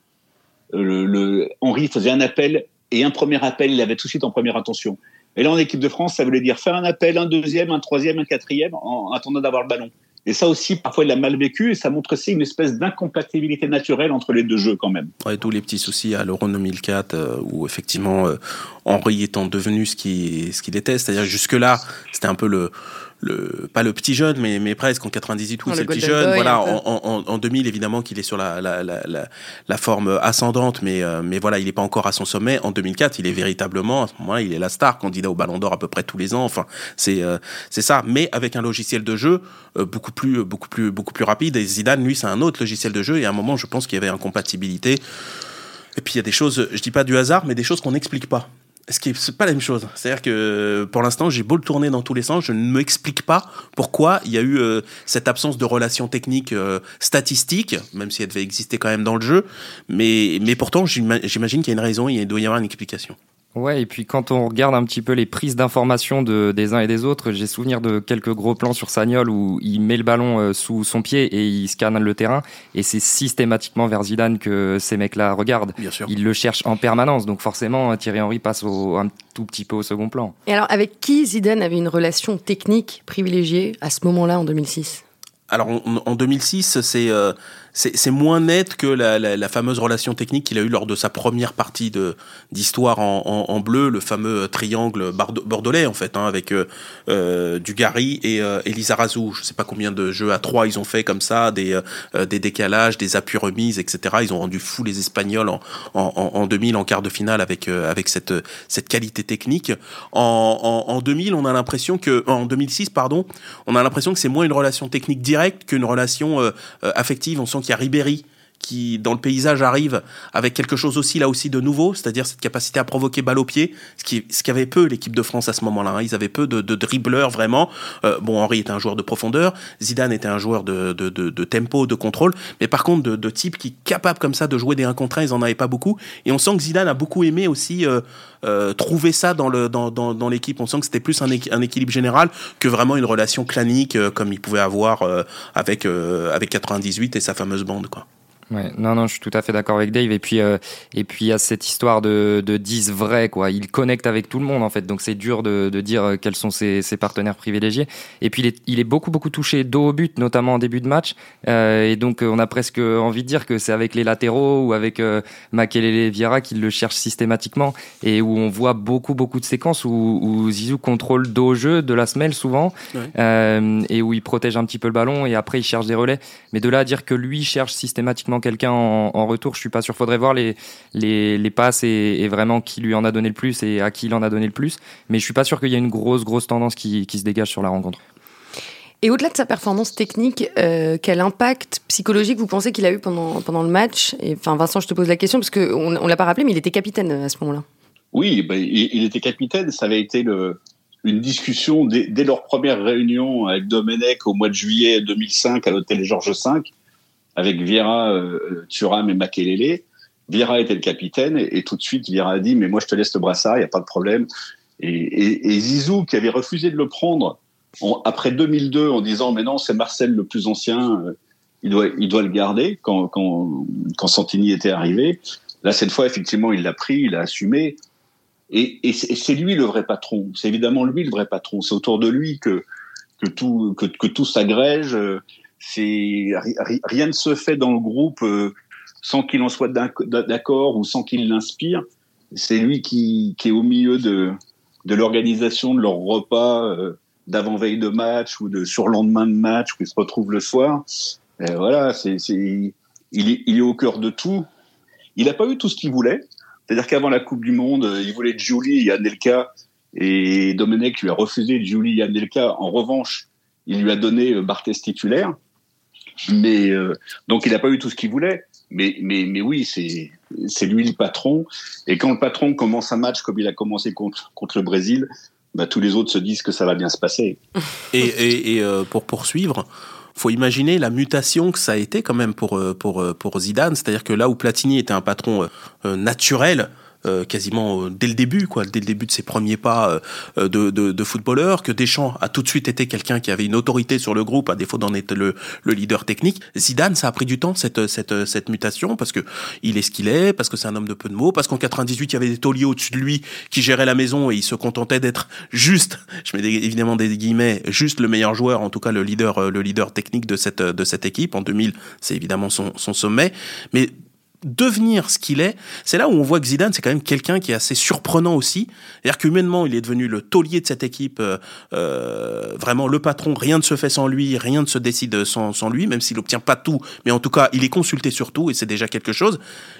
euh, le, faisait un appel et un premier appel, il avait tout de suite en première intention. Et là, en équipe de France, ça voulait dire faire un appel, un deuxième, un troisième, un quatrième, en attendant d'avoir le ballon. Et ça aussi, parfois, il l'a mal vécu et ça montre aussi une espèce d'incompatibilité naturelle entre les deux jeux quand même. Ouais, tous les petits soucis à l'Euro 2004 euh, où effectivement euh, Henri étant devenu ce qu'il ce qu'il était, c'est-à-dire jusque-là, c'était un peu le le pas le petit jeune mais mais presque en 98 oui c'est le petit jeune. Voilà en, en, en, 2000 évidemment qu'il est sur la la, la la, forme ascendante mais euh, mais voilà il n'est pas encore à son sommet. En 2004 il est véritablement à ce moment-là il est la star candidat au Ballon d'Or à peu près tous les ans. Enfin c'est euh, c'est ça. Mais avec un logiciel de jeu euh, beaucoup plus beaucoup plus beaucoup plus rapide. Et Zidane lui c'est un autre logiciel de jeu. Et à un moment je pense qu'il y avait incompatibilité. Et puis il y a des choses je dis pas du hasard mais des choses qu'on n'explique pas ce qui est pas la même chose. C'est-à-dire que pour l'instant, j'ai beau le tourner dans tous les sens, je ne m'explique pas pourquoi il y a eu euh, cette absence de relation technique euh, statistique, même si elle devait exister quand même dans le jeu. Mais, mais pourtant, j'imagine qu'il y a une raison, il doit y avoir une explication. Ouais, et puis quand on regarde un petit peu les prises d'informations de, des uns et des autres, j'ai souvenir de quelques gros plans sur Sagnol où il met le ballon euh, sous son pied et il scanne le terrain. Et c'est systématiquement vers Zidane que ces mecs-là regardent. Bien sûr. Ils le cherchent en permanence. Donc forcément, Thierry Henry passe au, un tout petit peu au second plan. Et alors, avec qui Zidane avait une relation technique privilégiée à ce moment-là, en 2006 alors en, en 2006, c'est euh, c'est moins net que la, la, la fameuse relation technique qu'il a eue lors de sa première partie d'histoire en, en, en, bleu, le fameux triangle bordelais en fait, hein, avec euh, euh Dugarry et, euh, et Lisa Razou. Je sais pas combien de jeux à trois ils ont fait comme ça, des euh, des décalages, des appuis remises, etc. Ils ont rendu fou les Espagnols en, en, en 2000 en quart de finale avec euh, avec cette cette qualité technique. En, en, en 2000, on a l'impression que en 2006 pardon, on a l'impression que c'est moins une relation technique directe qu'une relation affective. On sent qu'il y a Ribéry qui dans le paysage arrive avec quelque chose aussi là aussi de nouveau, c'est-à-dire cette capacité à provoquer balle au pied, ce qui ce qu'avait peu l'équipe de France à ce moment-là. Hein. Ils avaient peu de, de dribbleurs vraiment. Euh, bon, Henri était un joueur de profondeur, Zidane était un joueur de, de, tempo, de contrôle, mais par contre de, de type qui capable comme ça de jouer des 1 contre 1, ils en avaient pas beaucoup. Et on sent que Zidane a beaucoup aimé aussi euh, euh, trouver ça dans le dans, dans, l'équipe. On sent que c'était plus un, équilibre général que vraiment une relation clanique comme il pouvait avoir avec avec 98 et sa fameuse bande quoi. Ouais, non, non, je suis tout à fait d'accord avec Dave. Et puis, euh, et puis il y a cette histoire de, de 10 vrais, quoi. Il connecte avec tout le monde, en fait. Donc c'est dur de, de dire euh, quels sont ses, ses, partenaires privilégiés. Et puis il est, il est beaucoup, beaucoup touché dos au but, notamment en début de match. Euh, et donc on a presque envie de dire que c'est avec les latéraux ou avec euh, Makelele Vieira qu'il le cherche systématiquement et où on voit beaucoup, beaucoup de séquences où, où Zizou contrôle dos au jeu de la semelle souvent ouais. et où il protège un petit peu le ballon et après il cherche des relais. Mais de là à dire que lui cherche systématiquement quelqu'un en, en, retour. Je suis pas sûr. Faudrait voir les, les, les passes et, et, vraiment qui lui en a donné le plus et à qui il en a donné le plus. Mais je suis pas sûr qu'il y ait une grosse, grosse tendance qui, qui se dégage sur la rencontre. Et au-delà de sa performance technique, euh, quel impact psychologique vous pensez qu'il a eu pendant, pendant le match? Et, Enfin, Vincent, je te pose la question parce qu'on on l'a pas rappelé, mais il était capitaine à ce moment-là. Oui, ben, il, il, était capitaine. Ça avait été le, une discussion dès, dès, leur première réunion avec Domenech au mois de juillet 2005 à l'hôtel Georges V avec Vieira, euh, Thuram et Makelele. Vieira était le capitaine et, tout de suite Vieira a dit mais moi je te laisse le brassard, il n'y a pas de problème. Et, Zizou qui avait refusé de le prendre en, après 2002 en disant mais non c'est Marcel le plus ancien, euh, il doit il doit le garder quand quand quand Santini était arrivé. Là cette fois effectivement il l'a pris, il l'a assumé. Et, c'est lui le vrai patron. C'est évidemment lui le vrai patron. C'est autour de lui que que tout que, que tout s'agrège c'est rien ne se fait dans le groupe euh, sans qu'il en soit d'accord ou sans qu'il l'inspire. C'est lui qui, qui, est au milieu de, de l'organisation de leur repas euh, d'avant-veille de match ou de surlendemain de match où ils se retrouvent le soir. Et voilà, c'est il, est, il est au cœur de tout. Il n'a pas eu tout ce qu'il voulait. C'est-à-dire qu'avant la Coupe du Monde, il voulait Julie et Anelka et Domenech lui a refusé Julie et Anelka. En revanche, il lui a donné Barthez titulaire. Mais euh, donc il n'a pas eu tout ce qu'il voulait. Mais, mais, mais oui, c'est lui le patron. Et quand le patron commence un match comme il a commencé contre, contre le Brésil, bah, tous les autres se disent que ça va bien se passer. Et, et, euh, pour poursuivre, faut imaginer la mutation que ça a été quand même pour pour pour Zidane, c'est-à-dire que là où Platini était un patron euh, naturel, euh, quasiment euh, dès le début, quoi, dès le début de ses premiers pas euh, de, de, de, footballeur, que Deschamps a tout de suite été quelqu'un qui avait une autorité sur le groupe, à défaut d'en être le, le, leader technique. Zidane, ça a pris du temps cette cette cette mutation parce que il est ce qu'il est, parce que c'est un homme de peu de mots, parce qu'en 98 il y avait des tauliers au-dessus de lui qui géraient la maison et il se contentait d'être juste, je mets évidemment des guillemets, juste le meilleur joueur, en tout cas le leader le leader technique de cette de cette équipe. En 2000, c'est évidemment son son sommet, mais devenir ce qu'il est, c'est là où on voit que Zidane, c'est quand même quelqu'un qui est assez surprenant aussi. C'est-à-dire qu'humainement, il est devenu le taulier de cette équipe, euh, euh, vraiment le patron. Rien ne se fait sans lui, rien ne se décide sans, sans lui, même s'il n'obtient pas tout. Mais en tout cas, il est consulté sur tout et c'est déjà quelque chose.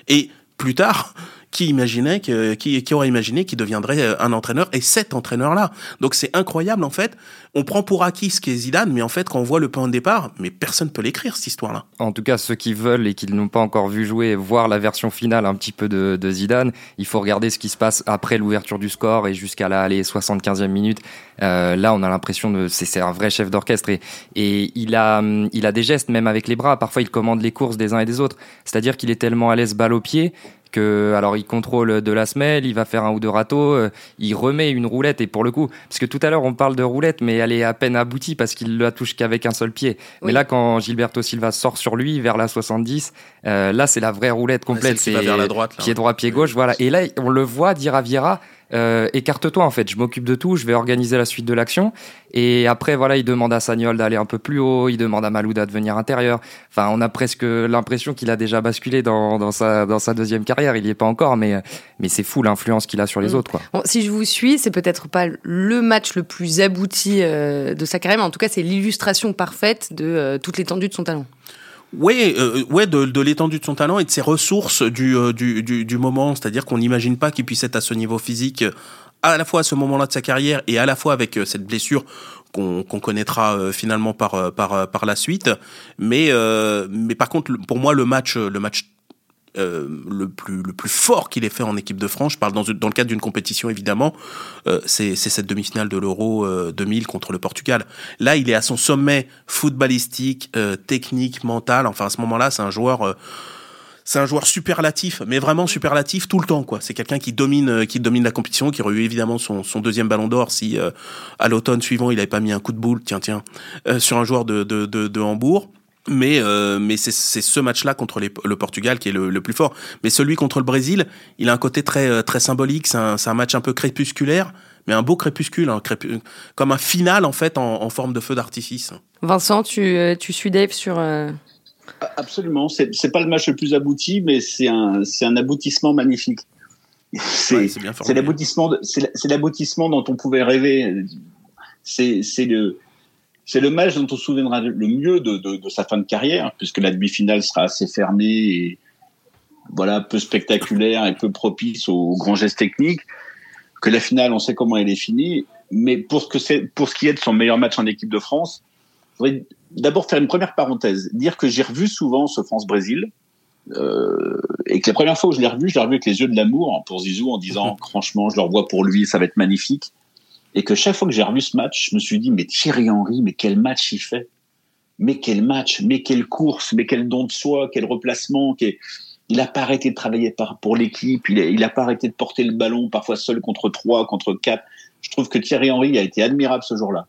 Et plus tard, qui imaginait que, qui, qui aurait imaginé qu'il deviendrait un entraîneur et cet entraîneur-là. Donc c'est incroyable en fait. On prend pour acquis ce qu'est Zidane, mais en fait quand on voit le point de départ, mais personne peut l'écrire cette histoire-là. En tout cas, ceux qui veulent et qui n'ont pas encore vu jouer, voir la version finale un petit peu de, de Zidane, il faut regarder ce qui se passe après l'ouverture du score et jusqu'à la allez, 75e minute. Euh, là, on a l'impression de c'est un vrai chef d'orchestre et, et il a il a des gestes même avec les bras. Parfois, il commande les courses des uns et des autres. C'est-à-dire qu'il est tellement à l'aise balle au pied que alors il contrôle de la semelle, il va faire un ou deux râteaux, euh, il remet une roulette. Et pour le coup, parce que tout à l'heure on parle de roulette, mais elle est à peine aboutie parce qu'il la touche qu'avec un seul pied. Mais là, quand Gilberto Silva sort sur lui vers la 70, euh, là c'est la vraie roulette complète, c'est pied droit, pied gauche, voilà. Et là on le voit dire à Vieira euh, écarte-toi en fait, je m'occupe de tout, je vais organiser la suite de l'action. Et après, voilà, il demande à Sagnol d'aller un peu plus haut, il demande à Malouda de venir intérieur. Enfin, on a presque l'impression qu'il a déjà basculé dans, dans, sa, dans sa deuxième carrière. Il n'y est pas encore, mais, mais c'est fou l'influence qu'il a sur les mm. autres. Quoi. Bon, si je vous suis, c'est peut-être pas le match le plus abouti euh, de sa carrière, mais en tout cas, c'est l'illustration parfaite de euh, toute l'étendue de son talent. Oui, euh, ouais, de, de l'étendue de son talent et de ses ressources du, euh, du, du, du, moment. C'est-à-dire qu'on n'imagine pas qu'il puisse être à ce niveau physique à la fois à ce moment-là de sa carrière et à la fois avec euh, cette blessure qu'on connaîtra finalement par, par, par la suite. Mais, mais par contre, pour moi, le match, le match euh, le, plus, le plus fort qu'il ait fait en équipe de France, je parle dans, dans le cadre d'une compétition évidemment, euh, c'est cette demi-finale de l'Euro 2000 euh, contre le Portugal. Là, il est à son sommet footballistique, technique, mental. Enfin, à ce moment-là, c'est un joueur c'est un joueur superlatif, mais vraiment superlatif tout le temps, quoi. C'est quelqu'un qui domine, qui domine la compétition, qui aurait eu évidemment son, son deuxième ballon d'or si à l'automne suivant il avait pas mis un coup de boule, tiens, tiens, sur un joueur de, de, de, de Hambourg. Mais, euh, mais c'est ce match-là contre les, le Portugal qui est le, le, plus fort. Mais celui contre le Brésil, il a un côté très, euh, très symbolique. C'est un, un, match un peu crépusculaire, mais un beau crépuscule, hein, comme un final en fait en, en forme de feu d'artifice. Vincent, tu, euh, tu suis Dave sur. Euh... Absolument. C'est pas le match le plus abouti, mais c'est un, un aboutissement magnifique. C'est l'aboutissement, c'est l'aboutissement dont on pouvait rêver. C'est le c'est le match dont on se souviendra le mieux de, de, de sa fin de carrière, puisque la demi-finale sera assez fermée et voilà peu spectaculaire et peu propice aux grands gestes techniques. Que la finale, on sait comment elle est finie. Mais pour ce, que c'est, pour ce qui est de son meilleur match en équipe de France, je voudrais d'abord faire une première parenthèse, dire que j'ai revu souvent ce France-Brésil. Euh, et que la première fois où je l'ai revu, je l'ai revu avec les yeux de l'amour pour Zizou en disant franchement, je le revois pour lui, ça va être magnifique et que chaque fois que j'ai revu ce match, je me suis dit, mais Thierry Henry, mais quel match il fait Mais quel match Mais quelle course Mais quel don de soi Quel replacement Il n'a pas arrêté de travailler pour l'équipe, il n'a pas arrêté de porter le ballon, parfois seul contre trois, contre quatre. Je trouve que Thierry Henry a été admirable ce jour-là.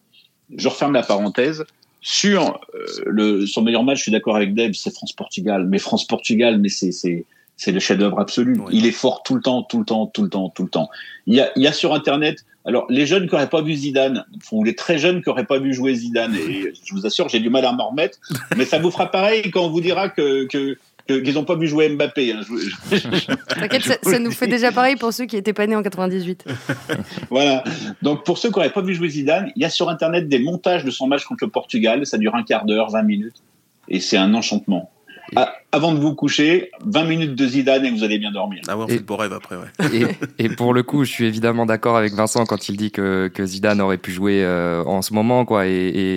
Je referme la parenthèse. Sur euh, le, son meilleur match, je suis d'accord avec Deb, c'est France-Portugal. Mais France-Portugal, mais c'est c'est le chef-d'œuvre absolu. Il est fort tout le temps, tout le temps, tout le temps, tout le temps. Il y a, il y a sur Internet, alors les jeunes qui n'auraient pas vu Zidane, ou les très jeunes qui n'auraient pas vu jouer Zidane, et je vous assure, j'ai du mal à m'en remettre, mais ça vous fera pareil quand on vous dira que, que qu'ils n'ont pas vu jouer Mbappé. Hein. T'inquiète, ça, nous fait déjà pareil pour ceux qui étaient pas nés en 98. voilà. Donc pour ceux qui n'auraient pas vu jouer Zidane, il y a sur Internet des montages de son match contre le Portugal. Ça dure un quart d'heure, 20 minutes. Et c'est un enchantement. Ah, avant de vous coucher, 20 minutes de Zidane et vous allez bien dormir. Ah ouais, on fait le beau rêve après, ouais. Et, pour le coup, je suis évidemment d'accord avec Vincent quand il dit que, que Zidane aurait pu jouer euh, en ce moment quoi, et,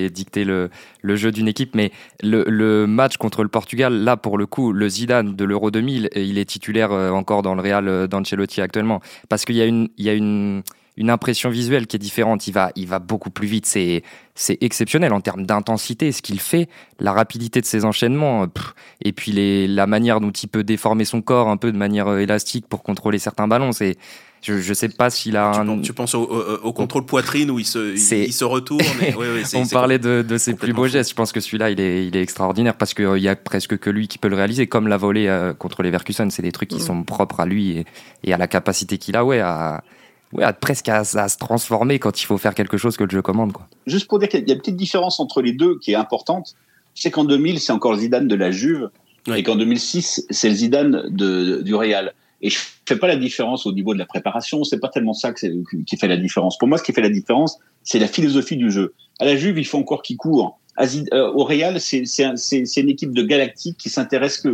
et dicter le, le jeu d'une équipe. Mais le, le, match contre le Portugal, là, pour le coup, le Zidane de l'Euro 2000, il est titulaire euh, encore dans le Real euh, d'Ancelotti actuellement. Parce qu'il y a une... Il y a une une impression visuelle qui est différente. Il va, il va beaucoup plus vite. C'est, c'est exceptionnel en termes d'intensité, ce qu'il fait, la rapidité de ses enchaînements, et puis les, la manière dont il peut déformer son corps un peu de manière euh, élastique pour contrôler certains ballons. C'est, je, ne sais pas s'il a tu, un... penses, tu penses au, contrôle poitrine où il se, il, se retourne. On parlait de, de ses plus beaux gestes. Je pense que celui-là, il est, il est extraordinaire parce qu'il euh, y a presque que lui qui peut le réaliser, comme la volée euh, contre les Verkusen. C'est des trucs qui mm. sont propres à lui et, et à la capacité qu'il a, ouais, à, ouais, presque à, se transformer quand il faut faire quelque chose que le jeu commande. Quoi. Juste pour dire qu'il y a une petite différence entre les deux qui est importante, c'est qu'en 2000, c'est encore le Zidane de la Juve, et qu'en 2006, c'est le Zidane de, du Real. Et je fais pas la différence au niveau de la préparation, c'est pas tellement ça que qui fait la différence. Pour moi, ce qui fait la différence, c'est la philosophie du jeu. À la Juve, il faut encore qu'il court. Euh, au Real, c'est une équipe de galactique qui s'intéresse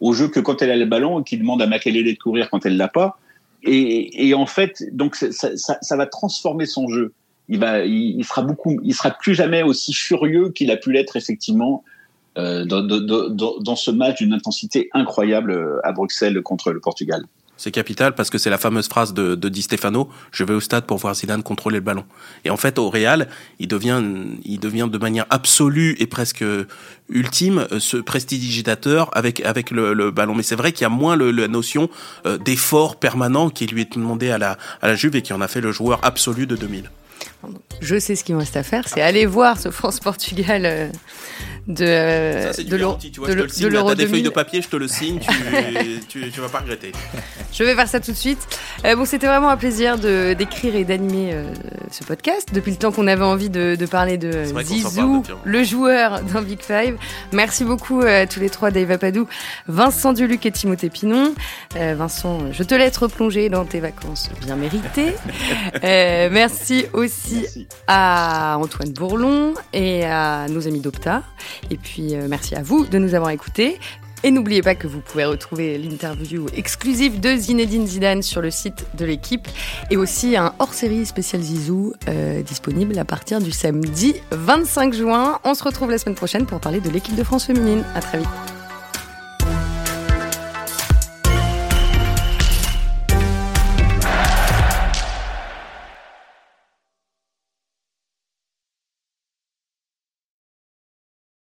au jeu que quand elle a le ballon et qui demande à Makelele de courir quand elle l'a pas. Et, et, en fait, donc ça, ça, ça, va transformer son jeu. Il va, il, il, sera beaucoup, il sera plus jamais aussi furieux qu'il a pu l'être effectivement euh, dans, dans, dans, ce match d'une intensité incroyable euh, à Bruxelles contre le Portugal. C'est capital parce que c'est la fameuse phrase de, de Di Stefano je vais au stade pour voir Zidane contrôler le ballon. Et en fait, au Real, il devient, il devient de manière absolue et presque ultime euh, ce prestidigitateur avec avec le, le ballon. Mais c'est vrai qu'il y a moins le, la notion euh, d'effort permanent qui lui est demandé à la à la Juve et qui en a fait le joueur absolu de 2000. Je sais ce qu'il me reste à faire, c'est aller voir ce France-Portugal euh, de, Ça, c'est du de l'Euro tu vois, je te le signe, là, des feuilles 2000. de papier, je te le signe, tu, tu, tu vas pas regretter. Je vais faire ça tout de suite. Euh, bon, c'était vraiment un plaisir de d'écrire et d'animer euh, ce podcast depuis le temps qu'on avait envie de, de parler de parle Zizou, le joueur dans Big Five. Merci beaucoup euh, à tous les trois, Dave Apadou, Vincent Duluc et Timothée Pinon. Euh, Vincent, je te laisse replonger dans tes vacances bien méritées. Euh, merci aussi Merci. à Antoine Bourlon et à nos amis d'Opta. Et puis euh, merci à vous de nous avoir écoutés. Et n'oubliez pas que vous pouvez retrouver l'interview exclusive de Zinedine Zidane sur le site de l'équipe et aussi un hors-série spécial Zizou euh, disponible à partir du samedi 25 juin. On se retrouve la semaine prochaine pour parler de l'équipe de France féminine. À très vite.